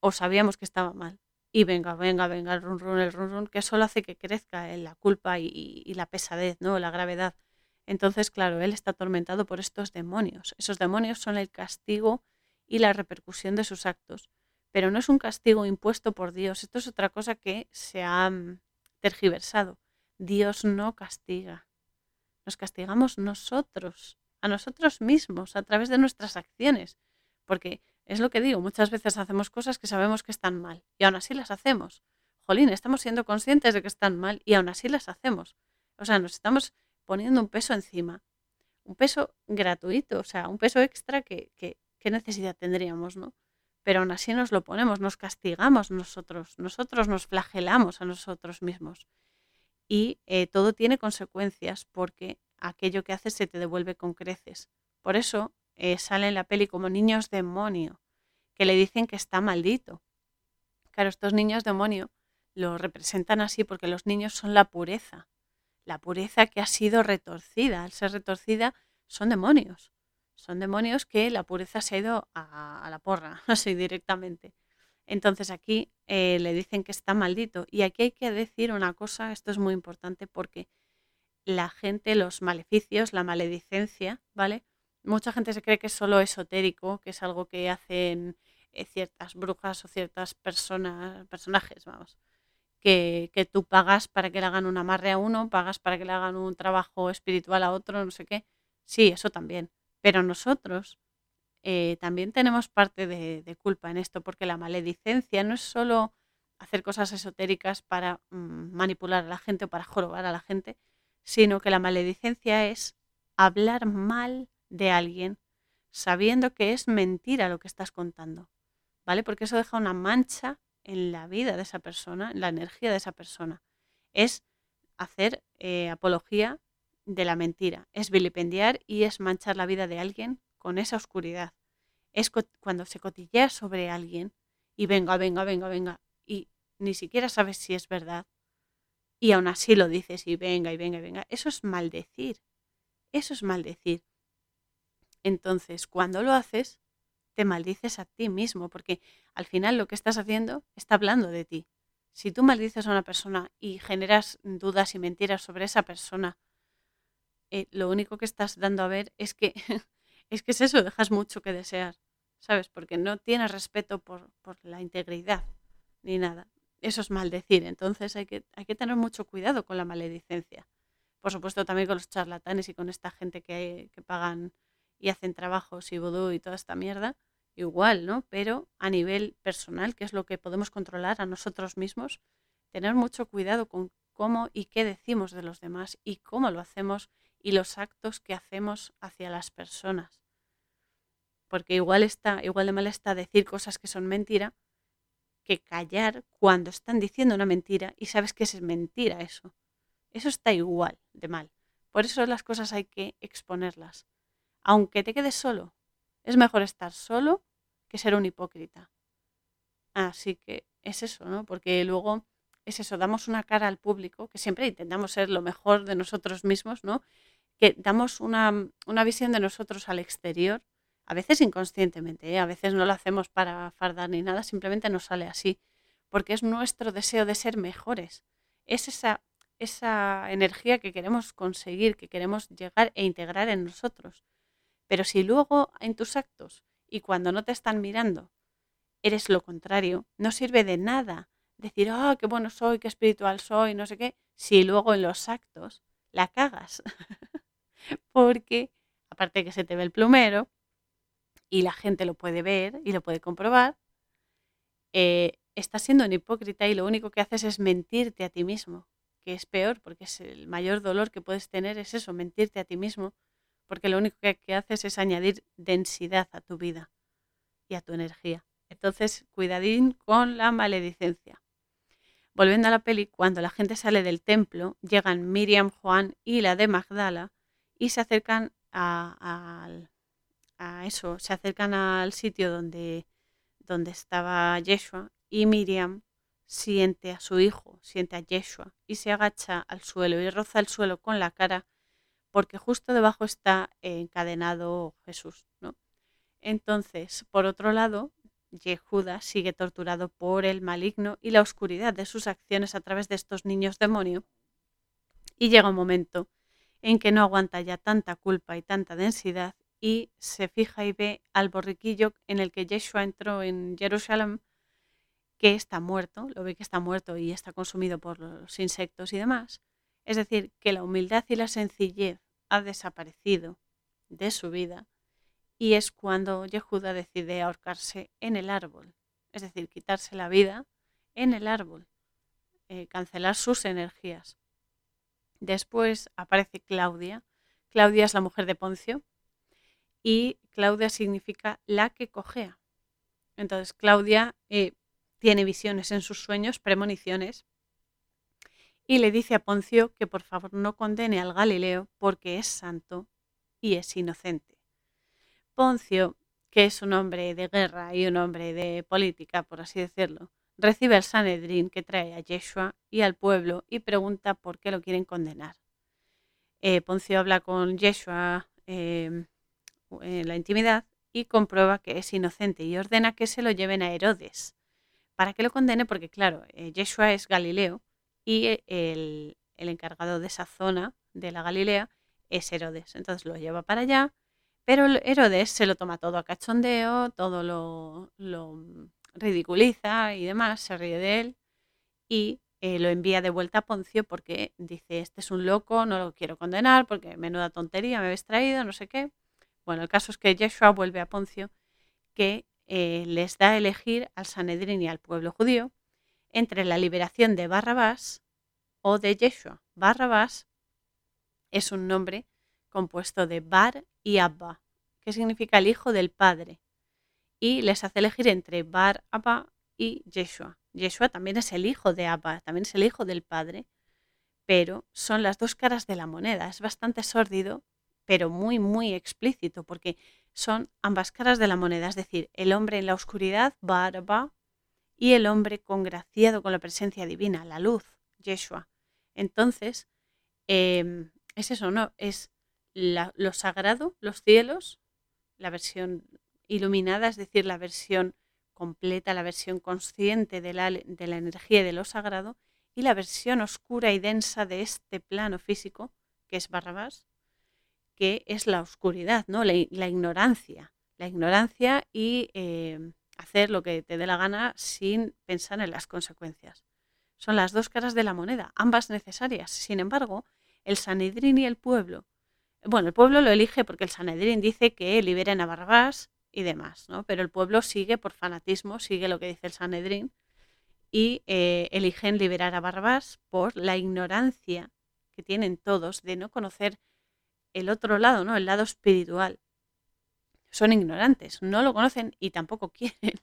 O sabíamos que estaba mal y venga, venga, venga, el run run, el run run, que solo hace que crezca la culpa y, la pesadez, ¿no? La gravedad. Entonces, claro, él está atormentado por estos demonios. Esos demonios son el castigo y la repercusión de sus actos. Pero no es un castigo impuesto por Dios. Esto es otra cosa que se ha mm, tergiversado. Dios no castiga. Nos castigamos nosotros, a nosotros mismos, a través de nuestras acciones. Porque es lo que digo, muchas veces hacemos cosas que sabemos que están mal y aún así las hacemos. Jolín, estamos siendo conscientes de que están mal y aún así las hacemos. O sea, nos estamos poniendo un peso encima. Un peso gratuito, o sea, un peso extra que, ¿qué necesidad tendríamos, no? pero aún así nos lo ponemos, nos castigamos nosotros, nosotros nos flagelamos a nosotros mismos. Y eh, todo tiene consecuencias porque aquello que haces se te devuelve con creces. Por eso eh, sale en la peli como niños demonio, que le dicen que está maldito. Claro, estos niños demonio lo representan así porque los niños son la pureza, la pureza que ha sido retorcida. Al ser retorcida son demonios. Son demonios que la pureza se ha ido a, la porra, así directamente. Entonces aquí eh, le dicen que está maldito. Y aquí hay que decir una cosa, esto es muy importante porque la gente, los maleficios, la maledicencia, ¿vale? Mucha gente se cree que es solo esotérico, que es algo que hacen eh, ciertas brujas o ciertas personas, personajes, vamos, que, que, tú pagas para que le hagan un amarre a uno, pagas para que le hagan un trabajo espiritual a otro, no sé qué. Sí, eso también. Pero nosotros eh, también tenemos parte de, culpa en esto, porque la maledicencia no es solo hacer cosas esotéricas para mm, manipular a la gente o para jorobar a la gente, sino que la maledicencia es hablar mal de alguien sabiendo que es mentira lo que estás contando, ¿vale? Porque eso deja una mancha en la vida de esa persona, en la energía de esa persona. Es hacer eh, apología de la mentira, es vilipendiar y es manchar la vida de alguien con esa oscuridad. Es cuando se cotillea sobre alguien y venga, venga, venga, venga, y ni siquiera sabes si es verdad, y aún así lo dices y venga y venga y venga, eso es maldecir. Eso es maldecir. Entonces, cuando lo haces, te maldices a ti mismo, porque al final lo que estás haciendo está hablando de ti. Si tú maldices a una persona y generas dudas y mentiras sobre esa persona, eh, lo único que estás dando a ver es que es que es eso, dejas mucho que desear, ¿sabes? Porque no tienes respeto por, por la integridad ni nada eso es maldecir. Entonces hay que, hay que tener mucho cuidado con la maledicencia. Por supuesto, también con los charlatanes y con esta gente que, que pagan y hacen trabajos y vudú y toda esta mierda. Igual, ¿no? Pero a nivel personal, que es lo que podemos controlar a nosotros mismos, tener mucho cuidado con cómo y qué decimos de los demás y cómo lo hacemos y los actos que hacemos hacia las personas. Porque igual está, igual de mal está decir cosas que son mentira que callar cuando están diciendo una mentira y sabes que es mentira eso. Eso está igual de mal. Por eso las cosas hay que exponerlas. Aunque te quedes solo, es mejor estar solo que ser un hipócrita. Así que es eso, ¿no? Porque luego es eso, damos una cara al público, que siempre intentamos ser lo mejor de nosotros mismos, ¿no? Que damos una, una visión de nosotros al exterior a veces inconscientemente, ¿eh? a veces no lo hacemos para fardar ni nada, simplemente nos sale así, porque es nuestro deseo de ser mejores. Es esa, esa energía que queremos conseguir, que queremos llegar e integrar en nosotros. Pero si luego en tus actos y cuando no te están mirando eres lo contrario, no sirve de nada decir, oh, qué bueno soy, qué espiritual soy, no sé qué, si luego en los actos la cagas. Porque, aparte que se te ve el plumero, y la gente lo puede ver y lo puede comprobar, eh, estás siendo un hipócrita y lo único que haces es mentirte a ti mismo, que es peor porque es el mayor dolor que puedes tener es eso, mentirte a ti mismo, porque lo único que, haces es añadir densidad a tu vida y a tu energía. Entonces, cuidadín con la maledicencia. Volviendo a la peli, cuando la gente sale del templo, llegan Miriam, Juan y la de Magdala y se acercan al, a eso, se acercan al sitio donde, donde estaba Yeshua y Miriam siente a su hijo, siente a Yeshua y se agacha al suelo y roza el suelo con la cara porque justo debajo está encadenado Jesús, ¿no? Entonces, por otro lado, Yehuda sigue torturado por el maligno y la oscuridad de sus acciones a través de estos niños demonio y llega un momento en que no aguanta ya tanta culpa y tanta densidad y se fija y ve al borriquillo en el que Yeshua entró en Jerusalén, que está muerto, lo ve que está muerto y está consumido por los insectos y demás. Es decir, que la humildad y la sencillez ha desaparecido de su vida y es cuando Yehuda decide ahorcarse en el árbol, es decir, quitarse la vida en el árbol, eh, cancelar sus energías. Después aparece Claudia. Claudia es la mujer de Poncio, y Claudia significa la que cojea. Entonces Claudia eh, tiene visiones en sus sueños, premoniciones, y le dice a Poncio que por favor no condene al Galileo porque es santo y es inocente. Poncio, que es un hombre de guerra y un hombre de política, por así decirlo, recibe al Sanedrín que trae a Yeshua y al pueblo y pregunta por qué lo quieren condenar. Eh, Poncio habla con Yeshua em, en la intimidad y comprueba que es inocente y ordena que se lo lleven a Herodes. ¿Para que lo condene? Porque claro, eh, Yeshua es Galileo y eh, el, encargado de esa zona de la Galilea es Herodes. Entonces lo lleva para allá, pero Herodes se lo toma todo a cachondeo, todo lo, ridiculiza y demás, se ríe de él y eh, lo envía de vuelta a Poncio porque dice, este es un loco, no lo quiero condenar porque menuda tontería me habéis traído, no sé qué. Bueno, el caso es que Yeshua vuelve a Poncio que eh, les da a elegir al Sanedrín y al pueblo judío entre la liberación de Barrabás o de Yeshua. Barrabás es un nombre compuesto de Bar y Abba, que significa el hijo del padre, y les hace elegir entre Bar Abba y Yeshua. Yeshua también es el hijo de Abba, también es el hijo del padre, pero son las dos caras de la moneda. Es bastante sórdido, pero muy, muy explícito, porque son ambas caras de la moneda, es decir, el hombre en la oscuridad, Bar Abba, y el hombre congraciado con la presencia divina, la luz, Yeshua. Entonces, em, es eso, ¿no? Es lo sagrado, los cielos, la versión iluminada, es decir, la versión completa, la versión consciente de la, de la energía de lo sagrado, y la versión oscura y densa de este plano físico, que es Barrabás, que es la oscuridad, ¿no? la, ignorancia. La ignorancia y em, hacer lo que te dé la gana sin pensar en las consecuencias. Son las dos caras de la moneda, ambas necesarias. Sin embargo, el Sanedrín y el pueblo, bueno, el pueblo lo elige porque el Sanedrín dice que liberen a Barrabás y demás, ¿no? Pero el pueblo sigue por fanatismo, sigue lo que dice el Sanedrín y eh, eligen liberar a Barrabás por la ignorancia que tienen todos de no conocer el otro lado, ¿no? El lado espiritual son ignorantes, no lo conocen y tampoco quieren.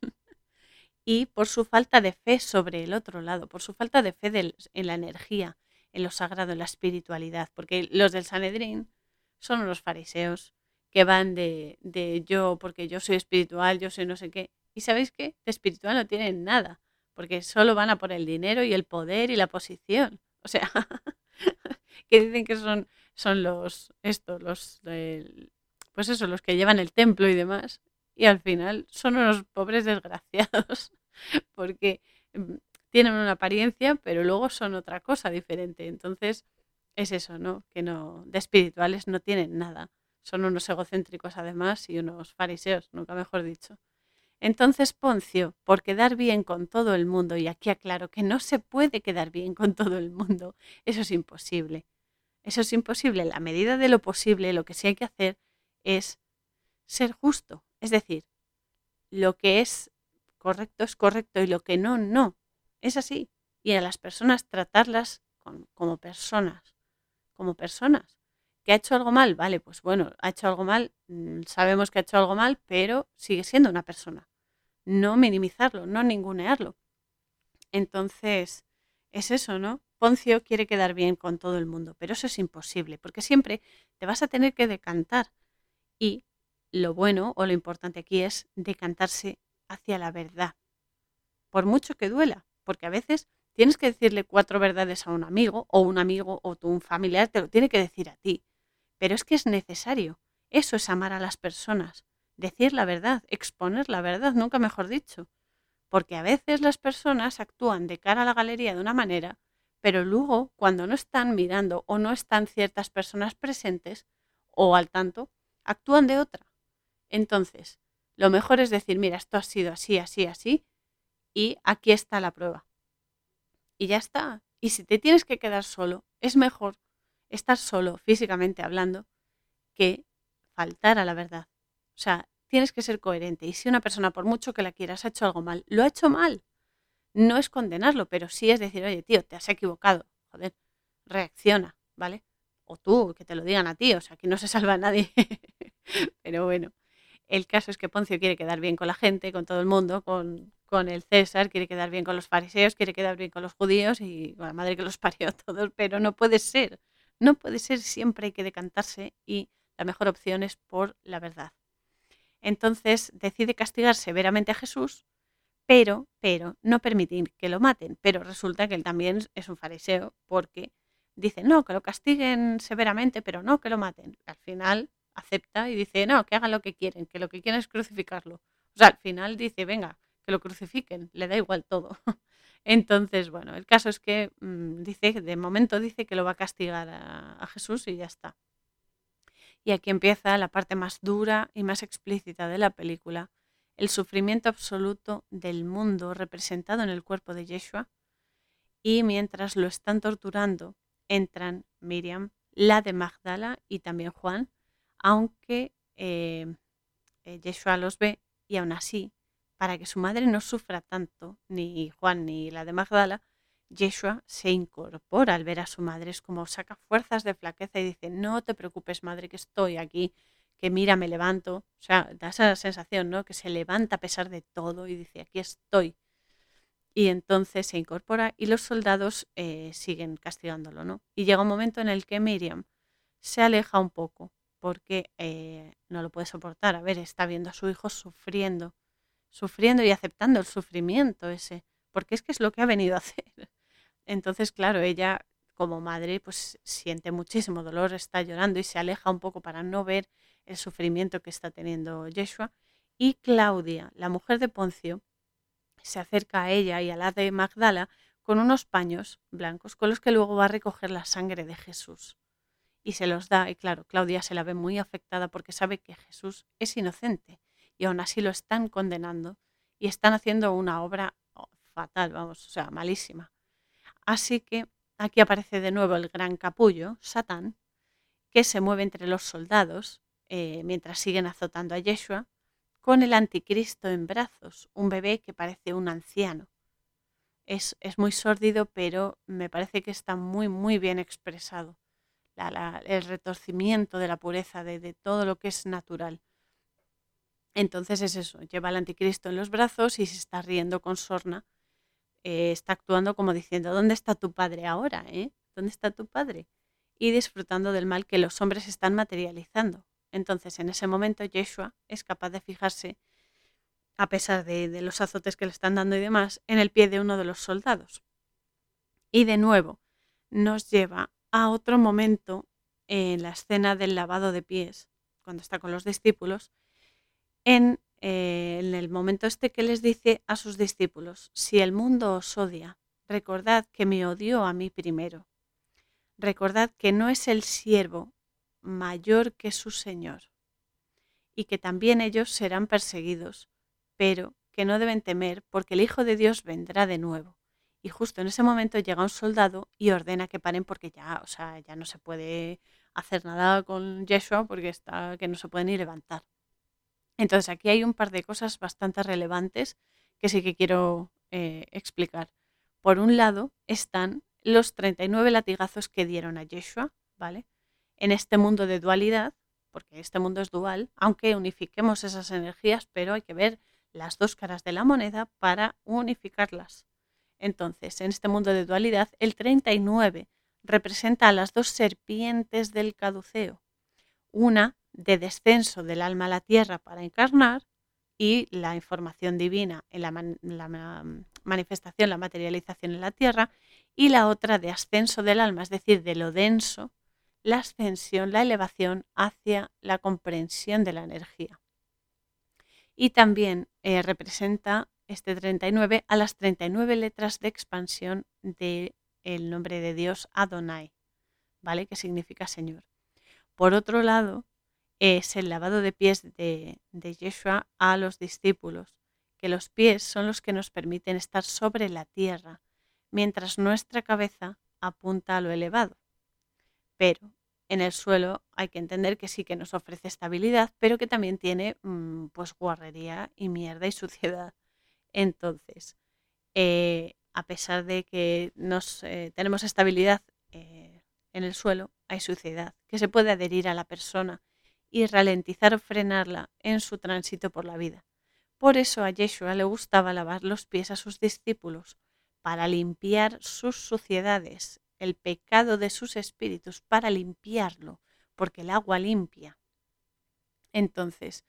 y por su falta de fe sobre el otro lado, por su falta de fe en la energía, en lo sagrado, en la espiritualidad, porque los del Sanedrín son unos fariseos que van de, de yo, porque yo soy espiritual, yo soy no sé qué. Y sabéis qué? De espiritual no tienen nada, porque solo van a por el dinero y el poder y la posición. O sea, que dicen que son, son los, estos, los, pues eso, los que llevan el templo y demás, y al final son unos pobres desgraciados, porque mm, tienen una apariencia, pero luego son otra cosa diferente. Entonces, es eso, ¿no? Que no, de espirituales no tienen nada. Son unos egocéntricos además y unos fariseos, nunca mejor dicho. Entonces Poncio, por quedar bien con todo el mundo, y aquí aclaro que no se puede quedar bien con todo el mundo, eso es imposible. Eso es imposible. La medida de lo posible, lo que sí hay que hacer es ser justo. Es decir, lo que es correcto es correcto y lo que no, no. Es así. Y a las personas tratarlas como personas. Como personas. ¿Que ha hecho algo mal? Vale, pues bueno, ha hecho algo mal, mm, sabemos que ha hecho algo mal, pero sigue siendo una persona. No minimizarlo, no ningunearlo. Entonces, es eso, ¿no? Poncio quiere quedar bien con todo el mundo, pero eso es imposible, porque siempre te vas a tener que decantar y lo bueno o lo importante aquí es decantarse hacia la verdad, por mucho que duela, porque a veces tienes que decirle cuatro verdades a un amigo o un amigo o un familiar te lo tiene que decir a ti, pero es que es necesario. Eso es amar a las personas, decir la verdad, exponer la verdad, nunca mejor dicho, porque a veces las personas actúan de cara a la galería de una manera, pero luego cuando no están mirando o no están ciertas personas presentes o al tanto, actúan de otra. Entonces, lo mejor es decir, mira, esto ha sido así, así, así, y aquí está la prueba. Y ya está. Y si te tienes que quedar solo, es mejor estar solo físicamente hablando que faltar a la verdad. O sea, tienes que ser coherente. Y si una persona, por mucho que la quieras, ha hecho algo mal, lo ha hecho mal. No es condenarlo, pero sí es decir, oye, tío, te has equivocado. Joder, reacciona, ¿vale? O tú, que te lo digan a ti. O sea, que no se salva a nadie. Pero bueno, El caso es que Poncio quiere quedar bien con la gente, con todo el mundo, con, con el César, quiere quedar bien con los fariseos, quiere quedar bien con los judíos y con la madre que los parió a todos, pero no puede ser. No puede ser, siempre hay que decantarse y la mejor opción es por la verdad. Entonces decide castigar severamente a Jesús, pero, pero, no permitir que lo maten. Pero resulta que él también es un fariseo porque dice, no, que lo castiguen severamente, pero no que lo maten. Al final acepta y dice, no, que hagan lo que quieren, que lo que quieren es crucificarlo. O sea, al final dice, venga, que lo crucifiquen, le da igual todo. Entonces, bueno, el caso es que mm, dice, de momento dice que lo va a castigar a, a Jesús y ya está. Y aquí empieza la parte más dura y más explícita de la película, el sufrimiento absoluto del mundo representado en el cuerpo de Yeshua. Y mientras lo están torturando, entran Miriam, la de Magdala y también Juan, aunque eh, eh, Yeshua los ve y aún así, para que su madre no sufra tanto, ni Juan ni la de Magdala, Yeshua se incorpora al ver a su madre, es como saca fuerzas de flaqueza y dice, no te preocupes madre, que estoy aquí, que mira, me levanto, o sea, da esa sensación, ¿no? Que se levanta a pesar de todo y dice, aquí estoy. Y entonces se incorpora y los soldados eh, siguen castigándolo, ¿no? Y llega un momento en el que Miriam se aleja un poco porque eh, no lo puede soportar. A ver, está viendo a su hijo sufriendo, sufriendo y aceptando el sufrimiento ese, porque es que es lo que ha venido a hacer. Entonces, claro, ella como madre pues siente muchísimo dolor, está llorando y se aleja un poco para no ver el sufrimiento que está teniendo Yeshua. Y Claudia, la mujer de Poncio, se acerca a ella y a la de Magdala con unos paños blancos con los que luego va a recoger la sangre de Jesús y se los da. Y claro, Claudia se la ve muy afectada porque sabe que Jesús es inocente y aún así lo están condenando y están haciendo una obra oh, fatal, vamos, o sea, malísima. Así que aquí aparece de nuevo el gran capullo, Satán, que se mueve entre los soldados eh, mientras siguen azotando a Yeshua, con el anticristo en brazos, un bebé que parece un anciano. Es, es muy sórdido, pero me parece que está muy, muy bien expresado el retorcimiento de la pureza de, todo lo que es natural. Entonces es eso, lleva al anticristo en los brazos y se está riendo con sorna. Eh, está actuando como diciendo, ¿dónde está tu padre ahora? Eh? ¿Dónde está tu padre? Y disfrutando del mal que los hombres están materializando. Entonces en ese momento Yeshua es capaz de fijarse, a pesar de, de los azotes que le están dando y demás, en el pie de uno de los soldados. Y de nuevo nos lleva a otro momento en la escena del lavado de pies, cuando está con los discípulos, en, eh, en el momento este que les dice a sus discípulos, si el mundo os odia, recordad que me odió a mí primero. Recordad que no es el siervo mayor que su Señor, y que también ellos serán perseguidos, pero que no deben temer porque el Hijo de Dios vendrá de nuevo y justo en ese momento llega un soldado y ordena que paren porque ya, o sea, ya no se puede hacer nada con Yeshua porque está que no se puede ni levantar. Entonces aquí hay un par de cosas bastante relevantes que sí que quiero eh, explicar. Por un lado están los 39 latigazos que dieron a Yeshua, ¿vale? En este mundo de dualidad, porque este mundo es dual, aunque unifiquemos esas energías, pero hay que ver las dos caras de la moneda para unificarlas. Entonces, en este mundo de dualidad, el 39 representa a las dos serpientes del caduceo, una de descenso del alma a la tierra para encarnar y la información divina en la, manifestación, la materialización en la tierra, y la otra de ascenso del alma, es decir, de lo denso, la ascensión, la elevación hacia la comprensión de la energía. Y también eh, representa este 39 a las 39 letras de expansión del el nombre de Dios Adonai, ¿vale? Que significa Señor. Por otro lado, es el lavado de pies de, de Yeshua a los discípulos, que los pies son los que nos permiten estar sobre la tierra, mientras nuestra cabeza apunta a lo elevado. Pero en el suelo hay que entender que sí que nos ofrece estabilidad, pero que también tiene mm, pues guarrería y mierda y suciedad. Entonces, eh, a pesar de que nos, eh, tenemos estabilidad eh, en el suelo, hay suciedad que se puede adherir a la persona y ralentizar o frenarla en su tránsito por la vida. Por eso a Yeshua le gustaba lavar los pies a sus discípulos, para limpiar sus suciedades, el pecado de sus espíritus, para limpiarlo, porque el agua limpia. Entonces,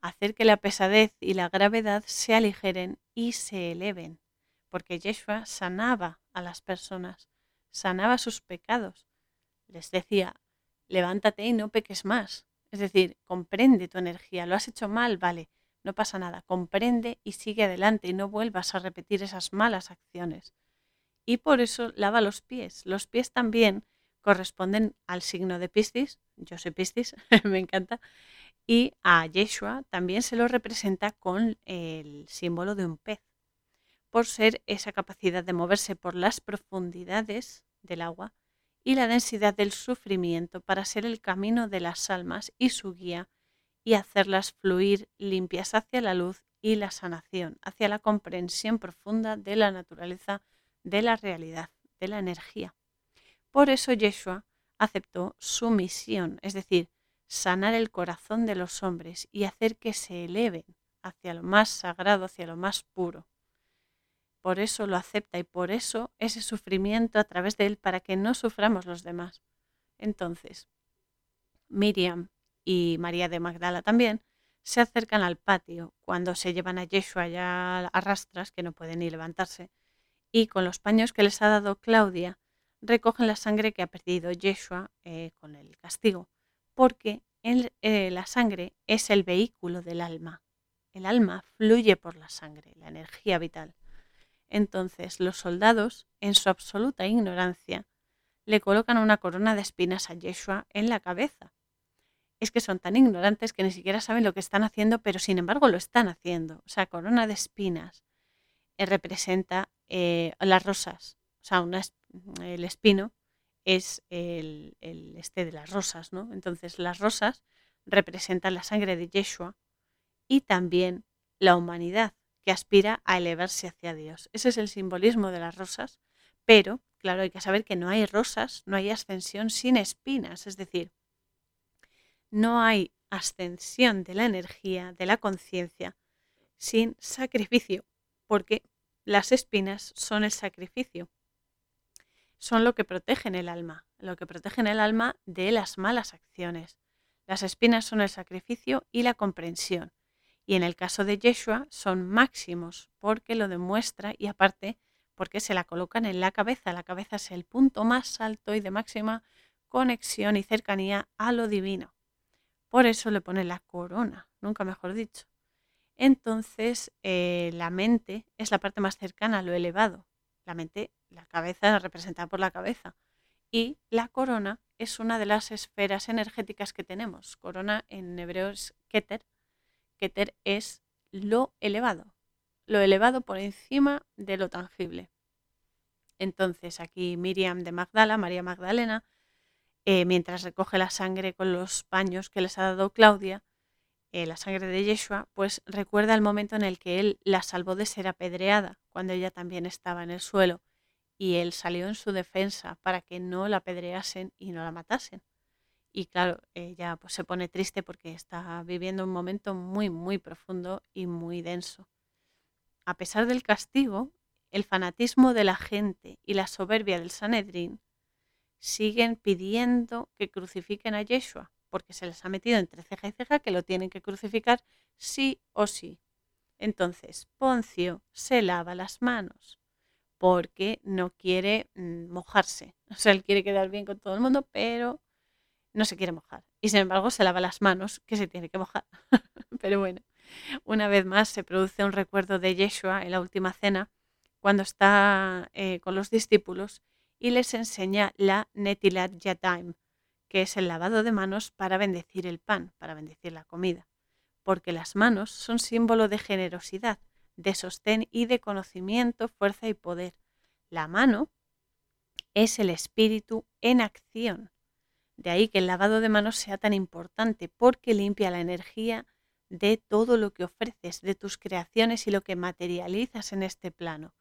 hacer que la pesadez y la gravedad se aligeren y se eleven, porque Yeshua sanaba a las personas, sanaba sus pecados. Les decía, levántate y no peques más. Es decir, comprende tu energía. Lo has hecho mal, vale, no pasa nada. Comprende y sigue adelante y no vuelvas a repetir esas malas acciones. Y por eso lava los pies. Los pies también corresponden al signo de Piscis. Yo soy Piscis, me encanta. Y a Yeshua también se lo representa con el símbolo de un pez, por ser esa capacidad de moverse por las profundidades del agua y la densidad del sufrimiento para ser el camino de las almas y su guía y hacerlas fluir limpias hacia la luz y la sanación, hacia la comprensión profunda de la naturaleza, de la realidad, de la energía. Por eso Yeshua aceptó su misión, es decir, sanar el corazón de los hombres y hacer que se eleven hacia lo más sagrado, hacia lo más puro. Por eso lo acepta y por eso ese sufrimiento a través de él para que no suframos los demás. Entonces, Miriam y María de Magdala también se acercan al patio cuando se llevan a Yeshua ya a rastras que no pueden ni levantarse y con los paños que les ha dado Claudia recogen la sangre que ha perdido Yeshua eh, con el castigo, porque eh, la sangre es el vehículo del alma. El alma fluye por la sangre, la energía vital. Entonces los soldados, en su absoluta ignorancia, le colocan una corona de espinas a Yeshua en la cabeza. Es que son tan ignorantes que ni siquiera saben lo que están haciendo, pero sin embargo lo están haciendo. O sea, corona de espinas eh, representa eh, las rosas. O sea, el espino es el, el, este de las rosas, ¿no? Entonces las rosas representan la sangre de Yeshua y también la humanidad que aspira a elevarse hacia Dios. Ese es el simbolismo de las rosas, pero claro, hay que saber que no hay rosas, no hay ascensión sin espinas, es decir, no hay ascensión de la energía, de la conciencia, sin sacrificio, porque las espinas son el sacrificio, son lo que protegen el alma, lo que protegen el alma de las malas acciones. Las espinas son el sacrificio y la comprensión. Y en el caso de Yeshua son máximos porque lo demuestra y aparte porque se la colocan en la cabeza. La cabeza es el punto más alto y de máxima conexión y cercanía a lo divino. Por eso le pone la corona, nunca mejor dicho. Entonces, eh, la mente es la parte más cercana a lo elevado. La mente, la cabeza, representada por la cabeza. Y la corona es una de las esferas energéticas que tenemos. Corona en hebreo es Keter, Keter es lo elevado, lo elevado por encima de lo tangible. Entonces aquí Miriam de Magdala, María Magdalena, eh, mientras recoge la sangre con los paños que les ha dado Claudia, eh, la sangre de Yeshua, pues recuerda el momento en el que él la salvó de ser apedreada, cuando ella también estaba en el suelo, y él salió en su defensa para que no la apedreasen y no la matasen. Y claro, ella pues, se pone triste porque está viviendo un momento muy, muy profundo y muy denso. A pesar del castigo, el fanatismo de la gente y la soberbia del Sanedrín siguen pidiendo que crucifiquen a Yeshua, porque se les ha metido entre ceja y ceja que lo tienen que crucificar sí o sí. Entonces, Poncio se lava las manos porque no quiere mm, mojarse. O sea, él quiere quedar bien con todo el mundo, pero no se quiere mojar. Y sin embargo se lava las manos, que se tiene que mojar. Pero bueno, una vez más se produce un recuerdo de Yeshua en la última cena, cuando está eh, con los discípulos y les enseña la Netilat Yataim, que es el lavado de manos para bendecir el pan, para bendecir la comida. Porque las manos son símbolo de generosidad, de sostén y de conocimiento, fuerza y poder. La mano es el espíritu en acción de ahí que el lavado de manos sea tan importante porque limpia la energía de todo lo que ofreces, de tus creaciones y lo que materializas en este plano.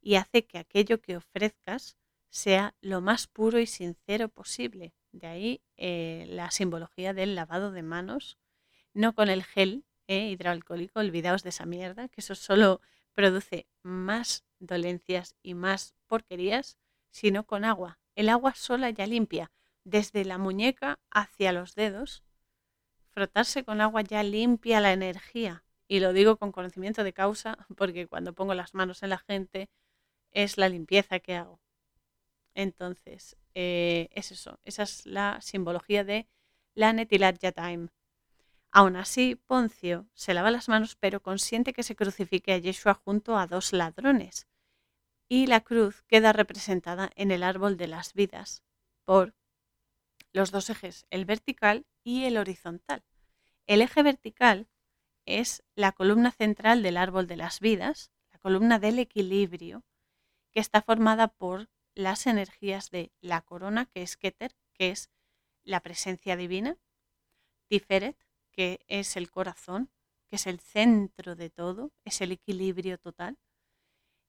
Y hace que aquello que ofrezcas sea lo más puro y sincero posible, De ahí eh, la simbología del lavado de manos, no con el gel eh, hidroalcohólico, olvidaos de esa mierda, que eso solo produce más dolencias y más porquerías, sino con agua. El agua sola ya limpia, desde la muñeca hacia los dedos. Frotarse con agua ya limpia la energía. Y lo digo con conocimiento de causa, porque cuando pongo las manos en la gente es la limpieza que hago. Entonces, eh, es eso, esa es la simbología de la Netilat Yataim. Aún así, Poncio se lava las manos, pero consiente que se crucifique a Yeshua junto a dos ladrones. Y la cruz queda representada en el árbol de las vidas por los dos ejes, el vertical y el horizontal. El eje vertical es la columna central del árbol de las vidas, la columna del equilibrio, que está formada por las energías de la corona, que es Keter, que es la presencia divina, Tiferet, que es el corazón, que es el centro de todo, es el equilibrio total,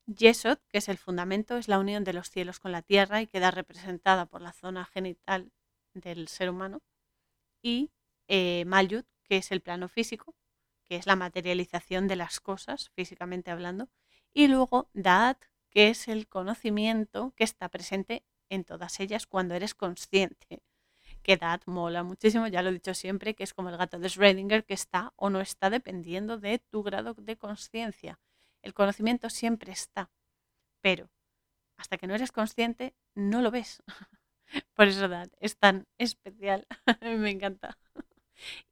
Yesod, que es el fundamento, es la unión de los cielos con la tierra y queda representada por la zona genital del ser humano, y eh, Mayut, que es el plano físico, que es la materialización de las cosas, físicamente hablando, y luego Daat, que es el conocimiento que está presente en todas ellas cuando eres consciente. Daat mola muchísimo, ya lo he dicho siempre, que es como el gato de Schrödinger, que está o no está dependiendo de tu grado de conciencia. El conocimiento siempre está, pero hasta que no eres consciente no lo ves. Por eso Daat es tan especial, me encanta.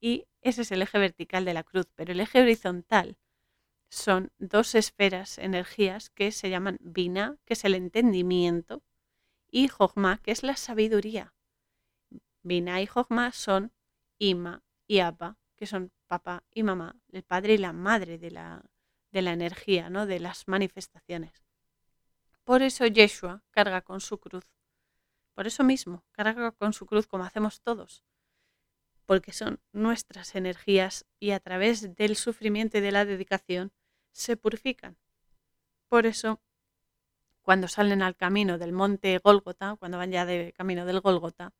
Y ese es el eje vertical de la cruz, pero el eje horizontal son dos esferas, energías que se llaman Bina, que es el entendimiento, y Jogma, que es la sabiduría. Bina y Jogma son Ima y Abba, que son papá y mamá, el padre y la madre de la, de la energía, ¿no? de las manifestaciones. Por eso Yeshua carga con su cruz. Por eso mismo, carga con su cruz como hacemos todos porque son nuestras energías y a través del sufrimiento y de la dedicación se purifican. Por eso, cuando salen al camino del monte Gólgota, cuando van ya de camino del Gólgota,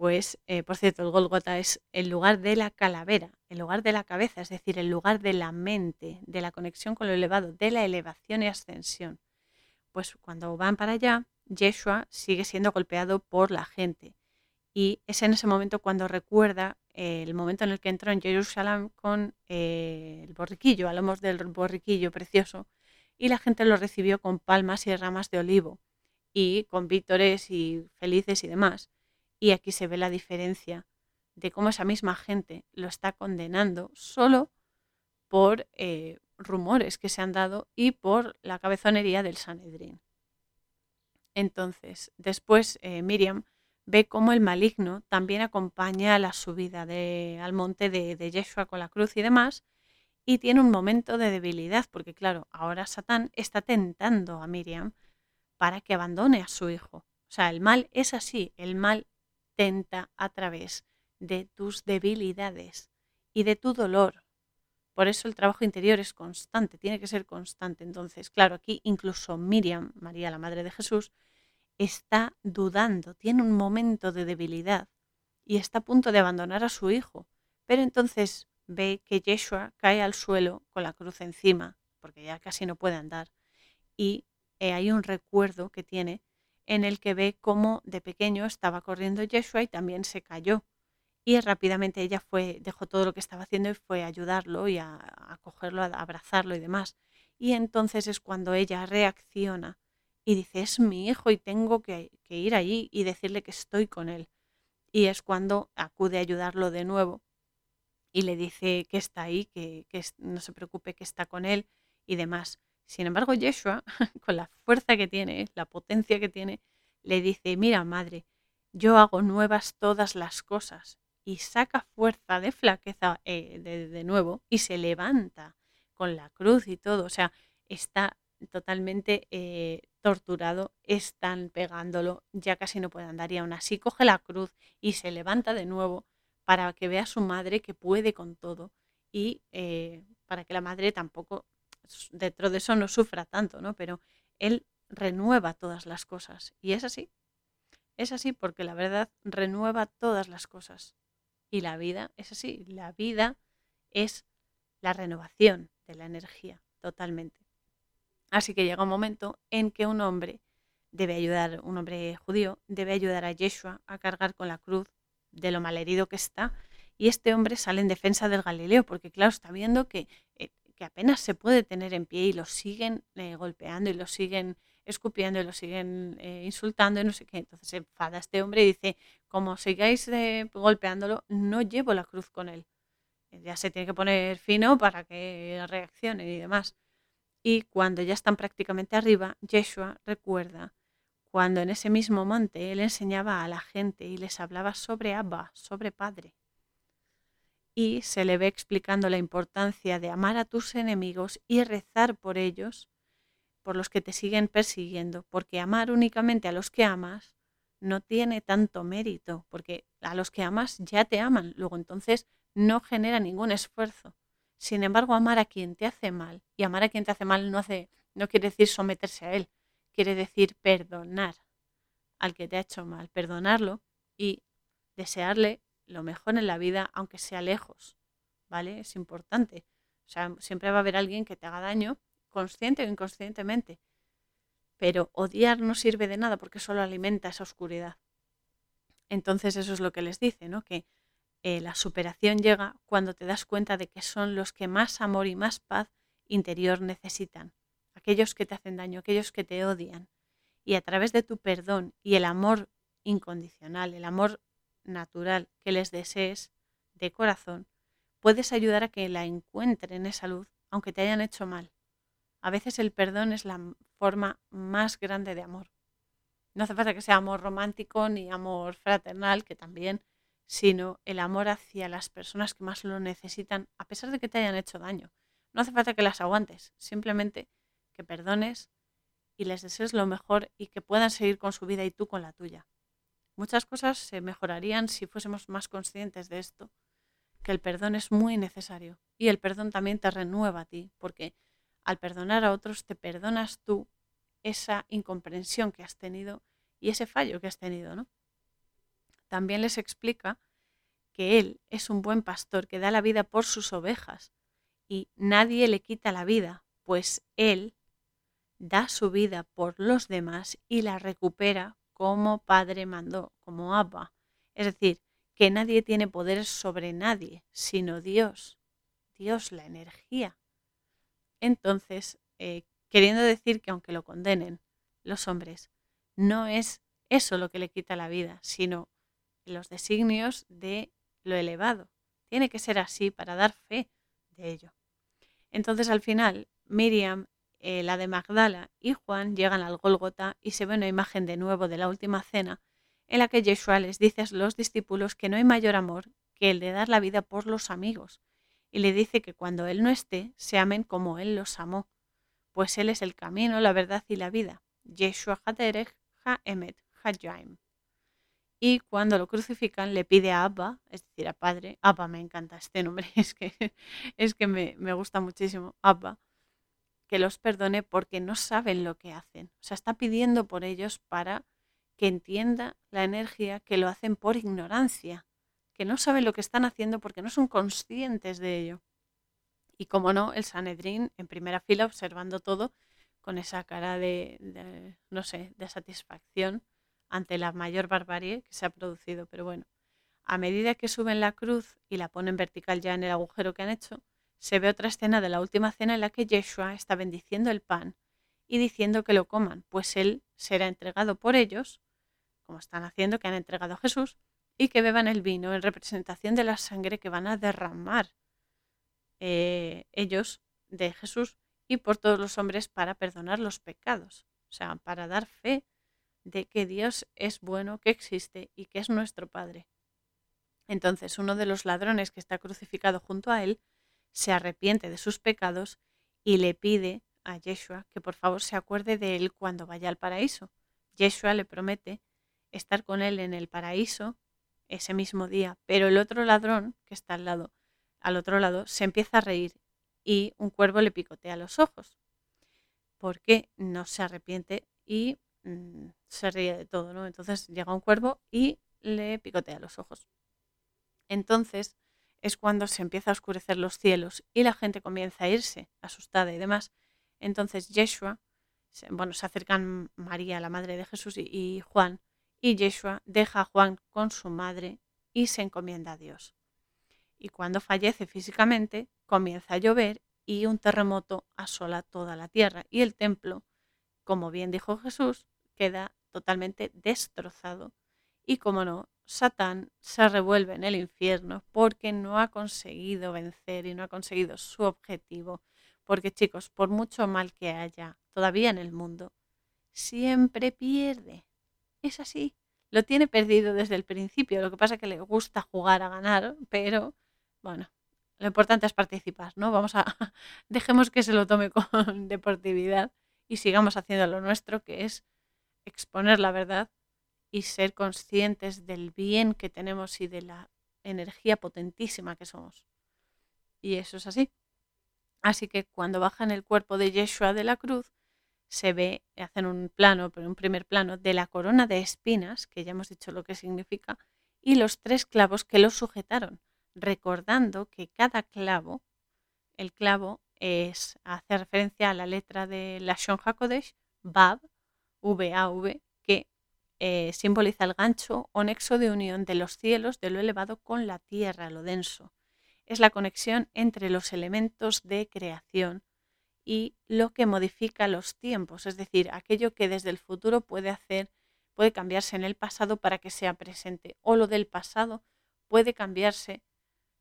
pues, eh, por cierto, el Gólgota es el lugar de la calavera, el lugar de la cabeza, es decir, el lugar de la mente, de la conexión con lo elevado, de la elevación y ascensión. Pues cuando van para allá, Yeshua sigue siendo golpeado por la gente y es en ese momento cuando recuerda el momento en el que entró en Jerusalén con eh, el borriquillo, hablamos del borriquillo precioso, y la gente lo recibió con palmas y ramas de olivo, y con vítores y felices y demás. Y aquí se ve la diferencia de cómo esa misma gente lo está condenando solo por eh, rumores que se han dado y por la cabezonería del Sanedrín. Entonces, después Miriam ve cómo el maligno también acompaña la subida de, al monte de, de Yeshua con la cruz y demás, y tiene un momento de debilidad, porque claro, ahora Satán está tentando a Miriam para que abandone a su hijo. O sea, el mal es así, el mal tenta a través de tus debilidades y de tu dolor. Por eso el trabajo interior es constante, tiene que ser constante. Entonces, claro, aquí incluso Miriam, María, la Madre de Jesús, está dudando, tiene un momento de debilidad y está a punto de abandonar a su hijo. Pero entonces ve que Yeshua cae al suelo con la cruz encima, porque ya casi no puede andar, y eh, hay un recuerdo que tiene en el que ve cómo de pequeño estaba corriendo Yeshua y también se cayó. Y rápidamente ella fue, dejó todo lo que estaba haciendo y fue a ayudarlo y a, cogerlo, a abrazarlo y demás. Y entonces es cuando ella reacciona y dice, es mi hijo y tengo que, ir allí y decirle que estoy con él. Y es cuando acude a ayudarlo de nuevo y le dice que está ahí, que no se preocupe, que está con él y demás. Sin embargo, Yeshua, con la fuerza que tiene, la potencia que tiene, le dice, mira, madre, yo hago nuevas todas las cosas. Y saca fuerza de flaqueza eh, de, de, nuevo y se levanta con la cruz y todo. O sea, está totalmente eh, torturado, están pegándolo, ya casi no puede andar y aún así coge la cruz y se levanta de nuevo para que vea a su madre que puede con todo y eh, para que la madre tampoco dentro de eso no sufra tanto, ¿no? Pero él renueva todas las cosas y es así. Es así porque la verdad renueva todas las cosas. Y la vida es así, la vida es la renovación de la energía totalmente. Así que llega un momento en que un hombre debe ayudar, un hombre judío, debe ayudar a Yeshua a cargar con la cruz de lo malherido que está. Y este hombre sale en defensa del Galileo, porque claro, está viendo que, eh, que apenas se puede tener en pie y lo siguen eh, golpeando y lo siguen escupiendo y lo siguen eh, insultando y no sé qué. Entonces se enfada este hombre y dice, como sigáis golpeándolo, no llevo la cruz con él. Ya se tiene que poner fino para que reaccione y demás. Y cuando ya están prácticamente arriba, Yeshua recuerda cuando en ese mismo monte él enseñaba a la gente y les hablaba sobre Abba, sobre Padre. Y se le ve explicando la importancia de amar a tus enemigos y rezar por ellos, por los que te siguen persiguiendo, porque amar únicamente a los que amas no tiene tanto mérito, porque a los que amas ya te aman, luego entonces no genera ningún esfuerzo. Sin embargo, amar a quien te hace mal, y amar a quien te hace mal no, hace, no quiere decir someterse a él, quiere decir perdonar al que te ha hecho mal, perdonarlo y desearle lo mejor en la vida, aunque sea lejos, ¿vale? Es importante. O sea, siempre va a haber alguien que te haga daño, consciente o inconscientemente. Pero odiar no sirve de nada porque solo alimenta esa oscuridad. Entonces eso es lo que les dice, ¿no? Que eh, la superación llega cuando te das cuenta de que son los que más amor y más paz interior necesitan aquellos que te hacen daño, aquellos que te odian. Y a través de tu perdón y el amor incondicional, el amor natural que les desees de corazón, puedes ayudar a que la encuentren esa luz, aunque te hayan hecho mal. A veces el perdón es la forma más grande de amor. No hace falta que sea amor romántico ni amor fraternal, que también, sino el amor hacia las personas que más lo necesitan, a pesar de que te hayan hecho daño. No hace falta que las aguantes, simplemente que perdones y les desees lo mejor y que puedan seguir con su vida y tú con la tuya. Muchas cosas se mejorarían si fuésemos más conscientes de esto, que el perdón es muy necesario y el perdón también te renueva a ti, porque al perdonar a otros te perdonas tú esa incomprensión que has tenido y ese fallo que has tenido, ¿no? También les explica que Él es un buen pastor que da la vida por sus ovejas y nadie le quita la vida, pues Él da su vida por los demás y la recupera como Padre mandó, como Abba. Es decir, que nadie tiene poder sobre nadie, sino Dios. Dios, la energía. Entonces, eh, queriendo decir que aunque lo condenen los hombres, no es eso lo que le quita la vida, sino los designios de lo elevado. Tiene que ser así para dar fe de ello. Entonces, al final, Miriam eh, la de Magdala y Juan llegan al Gólgota y se ve una imagen de nuevo de la última cena en la que Yeshua les dice a los discípulos que no hay mayor amor que el de dar la vida por los amigos y le dice que cuando Él no esté, se amen como Él los amó, pues Él es el camino, la verdad y la vida. Yeshua Haderech Haemet Hajaim. Y cuando lo crucifican, le pide a Abba, es decir, a Padre, Abba me encanta este nombre, es que, es que me, me gusta muchísimo, Abba, que los perdone porque no saben lo que hacen. O sea, está pidiendo por ellos para que entienda la energía que lo hacen por ignorancia, que no saben lo que están haciendo porque no son conscientes de ello. Y como no, el Sanedrín en primera fila observando todo con esa cara de, no sé, de satisfacción ante la mayor barbarie que se ha producido. Pero bueno, a medida que suben la cruz y la ponen vertical ya en el agujero que han hecho, se ve otra escena de la última cena en la que Yeshua está bendiciendo el pan y diciendo que lo coman, pues él será entregado por ellos, como están haciendo que han entregado a Jesús, y que beban el vino en representación de la sangre que van a derramar eh, ellos de Jesús y por todos los hombres para perdonar los pecados, o sea, para dar fe de que Dios es bueno, que existe y que es nuestro Padre. Entonces uno de los ladrones que está crucificado junto a él se arrepiente de sus pecados y le pide a Yeshua que por favor se acuerde de él cuando vaya al paraíso. Yeshua le promete estar con él en el paraíso ese mismo día, pero el otro ladrón que está al lado, al otro lado, se empieza a reír y un cuervo le picotea los ojos. Porque no se arrepiente y mm, se ríe de todo, ¿no? Entonces llega un cuervo y le picotea los ojos. Entonces es cuando se empieza a oscurecer los cielos y la gente comienza a irse, asustada y demás. Entonces Yeshua, bueno, se acercan María, la madre de Jesús, y, Juan, y Yeshua deja a Juan con su madre y se encomienda a Dios. Y cuando fallece físicamente, comienza a llover y un terremoto asola toda la tierra. Y el templo, como bien dijo Jesús, queda totalmente destrozado. Y como no, Satán se revuelve en el infierno porque no ha conseguido vencer y no ha conseguido su objetivo. Porque chicos, por mucho mal que haya todavía en el mundo, siempre pierde. Es así. Lo tiene perdido desde el principio. Lo que pasa es que le gusta jugar a ganar, pero bueno, lo importante es participar, ¿no? Vamos a, dejemos que se lo tome con deportividad y sigamos haciendo lo nuestro, que es exponer la verdad y ser conscientes del bien que tenemos y de la energía potentísima que somos. Y eso es así. Así que cuando bajan el cuerpo de Yeshua de la cruz, se ve, hacen un plano, pero un primer plano, de la corona de espinas, que ya hemos dicho lo que significa, y los tres clavos que lo sujetaron, recordando que cada clavo, el clavo es, hace referencia a la letra de la Shon HaKodesh, Vav, V-A-V, eh, simboliza el gancho o nexo de unión de los cielos, de lo elevado con la tierra, lo denso. Es la conexión entre los elementos de creación y lo que modifica los tiempos, es decir, aquello que desde el futuro puede hacer, puede cambiarse en el pasado para que sea presente, o lo del pasado puede cambiarse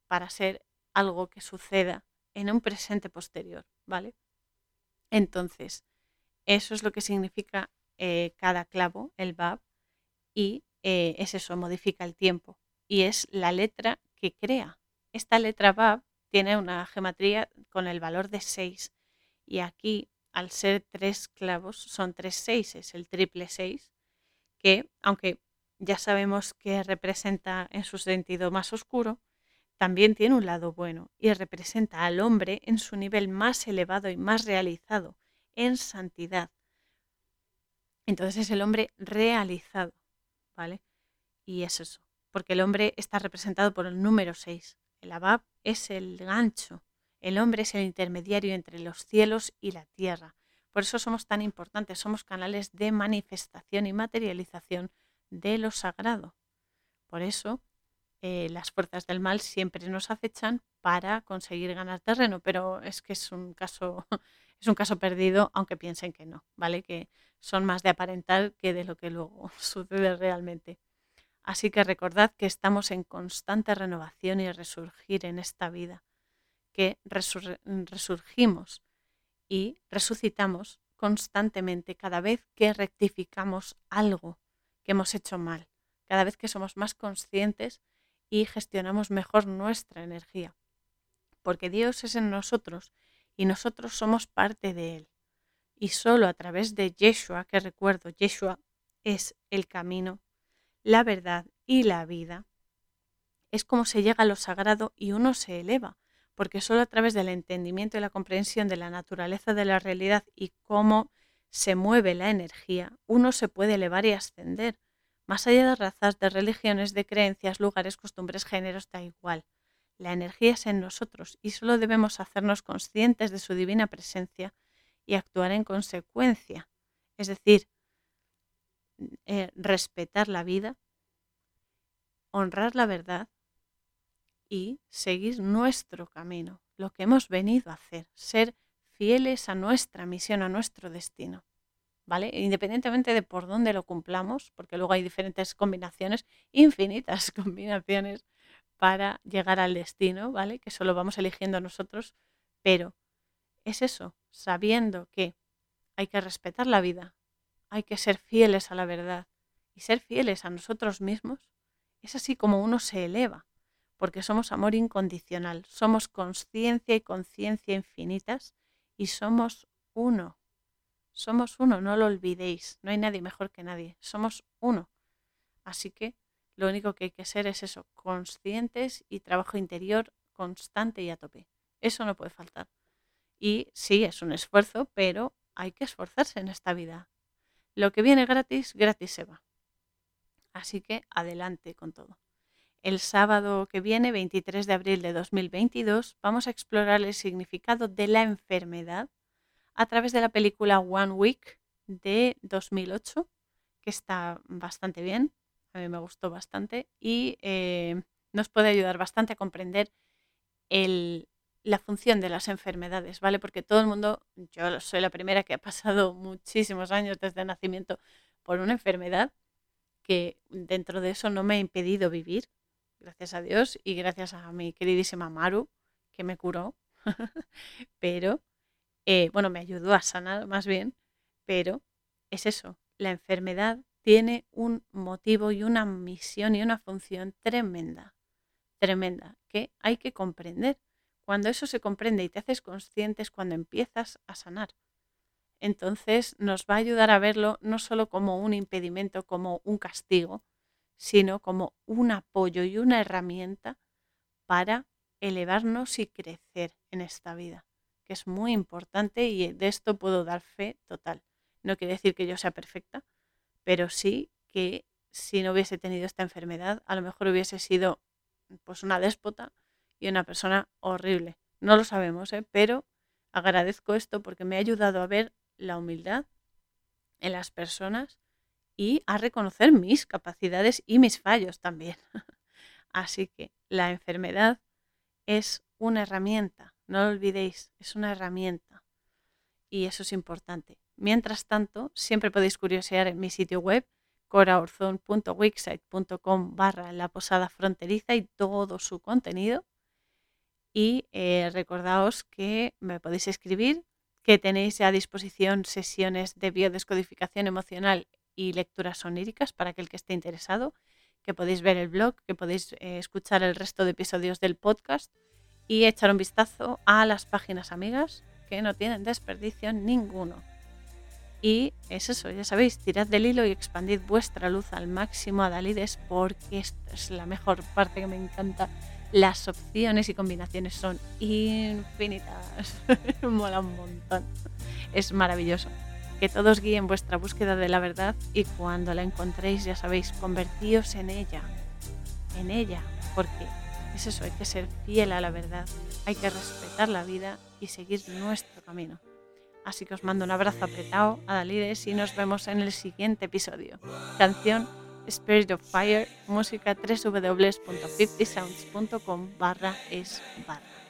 para ser algo que suceda en un presente posterior, ¿vale? Entonces, eso es lo que significa eh, cada clavo, el Bab, y eh, es eso, modifica el tiempo. Y es la letra que crea. Esta letra Bab tiene una geometría con el valor de 6. Y aquí, al ser tres clavos, son tres seises, el triple 6, que aunque ya sabemos que representa en su sentido más oscuro, también tiene un lado bueno y representa al hombre en su nivel más elevado y más realizado, en santidad. Entonces es el hombre realizado, ¿vale? Y es eso, porque el hombre está representado por el número 6. El Abab es el gancho, el hombre es el intermediario entre los cielos y la tierra. Por eso somos tan importantes, somos canales de manifestación y materialización de lo sagrado. Por eso eh, las fuerzas del mal siempre nos acechan para conseguir ganar terreno, pero es que es un caso, es un caso perdido, aunque piensen que no, ¿vale? Que son más de aparentar que de lo que luego sucede realmente. Así que recordad que estamos en constante renovación y resurgir en esta vida, que resurgimos y resucitamos constantemente cada vez que rectificamos algo que hemos hecho mal, cada vez que somos más conscientes y gestionamos mejor nuestra energía. Porque Dios es en nosotros y nosotros somos parte de Él. Y solo a través de Yeshua, que recuerdo, Yeshua es el camino, la verdad y la vida, es como se llega a lo sagrado y uno se eleva, porque solo a través del entendimiento y la comprensión de la naturaleza de la realidad y cómo se mueve la energía, uno se puede elevar y ascender, más allá de razas, de religiones, de creencias, lugares, costumbres, géneros, da igual. La energía es en nosotros y solo debemos hacernos conscientes de su divina presencia y actuar en consecuencia. Es decir, eh, respetar la vida, honrar la verdad y seguir nuestro camino, lo que hemos venido a hacer, ser fieles a nuestra misión, a nuestro destino. ¿vale? Independientemente de por dónde lo cumplamos, porque luego hay diferentes combinaciones, infinitas combinaciones para llegar al destino, ¿vale? Que solo vamos eligiendo nosotros, pero es eso, sabiendo que hay que respetar la vida, hay que ser fieles a la verdad y ser fieles a nosotros mismos, es así como uno se eleva, porque somos amor incondicional, somos conciencia y conciencia infinitas y somos uno somos uno, no lo olvidéis. No hay nadie mejor que nadie. Somos uno. Así que lo único que hay que ser es eso, conscientes y trabajo interior constante y a tope. Eso no puede faltar. Y sí, es un esfuerzo, pero hay que esforzarse en esta vida. lo que viene gratis, gratis se va. Así que adelante con todo. El sábado que viene, 23 de abril de 2022, vamos a explorar el significado de la enfermedad a través de la película One Week de 2008, que está bastante bien, a mí me gustó bastante y eh, nos puede ayudar bastante a comprender la función de las enfermedades, ¿vale? Porque todo el mundo, yo soy la primera que ha pasado muchísimos años desde el nacimiento por una enfermedad que dentro de eso no me ha impedido vivir, gracias a Dios y gracias a mi queridísima Maru, que me curó, pero, eh, bueno, me ayudó a sanar más bien, pero es eso, la enfermedad tiene un motivo y una misión y una función tremenda, tremenda, que hay que comprender. Cuando eso se comprende y te haces consciente es cuando empiezas a sanar. Entonces nos va a ayudar a verlo no solo como un impedimento, como un castigo, sino como un apoyo y una herramienta para elevarnos y crecer en esta vida, que es muy importante y de esto puedo dar fe total. No quiere decir que yo sea perfecta, pero sí que si no hubiese tenido esta enfermedad, a lo mejor hubiese sido pues una déspota y una persona horrible. No lo sabemos, ¿eh? pero agradezco esto porque me ha ayudado a ver la humildad en las personas y a reconocer mis capacidades y mis fallos también. Así que la enfermedad es una herramienta, no lo olvidéis, es una herramienta y eso es importante. Mientras tanto, siempre podéis curiosear en mi sitio web coraorzon.wixsite.com barra la posada fronteriza y todo su contenido. Y eh, recordaos que me podéis escribir que tenéis a disposición sesiones de biodescodificación emocional y lecturas oníricas para aquel que esté interesado, que podéis ver el blog, que podéis eh, escuchar el resto de episodios del podcast y echar un vistazo a las páginas amigas que no tienen desperdicio ninguno. Y es eso, ya sabéis, tirad del hilo y expandid vuestra luz al máximo a Dalides porque esta es la mejor parte que me encanta las opciones y combinaciones son infinitas. Mola un montón. Es maravilloso. Que todos guíen vuestra búsqueda de la verdad y cuando la encontréis, ya sabéis, convertíos en ella. En ella. Porque es eso, hay que ser fiel a la verdad. Hay que respetar la vida y seguir nuestro camino. Así que os mando un abrazo apretado a Dalides y nos vemos en el siguiente episodio. Canción Spirit of Fire, música www.50sounds.com barra es barra.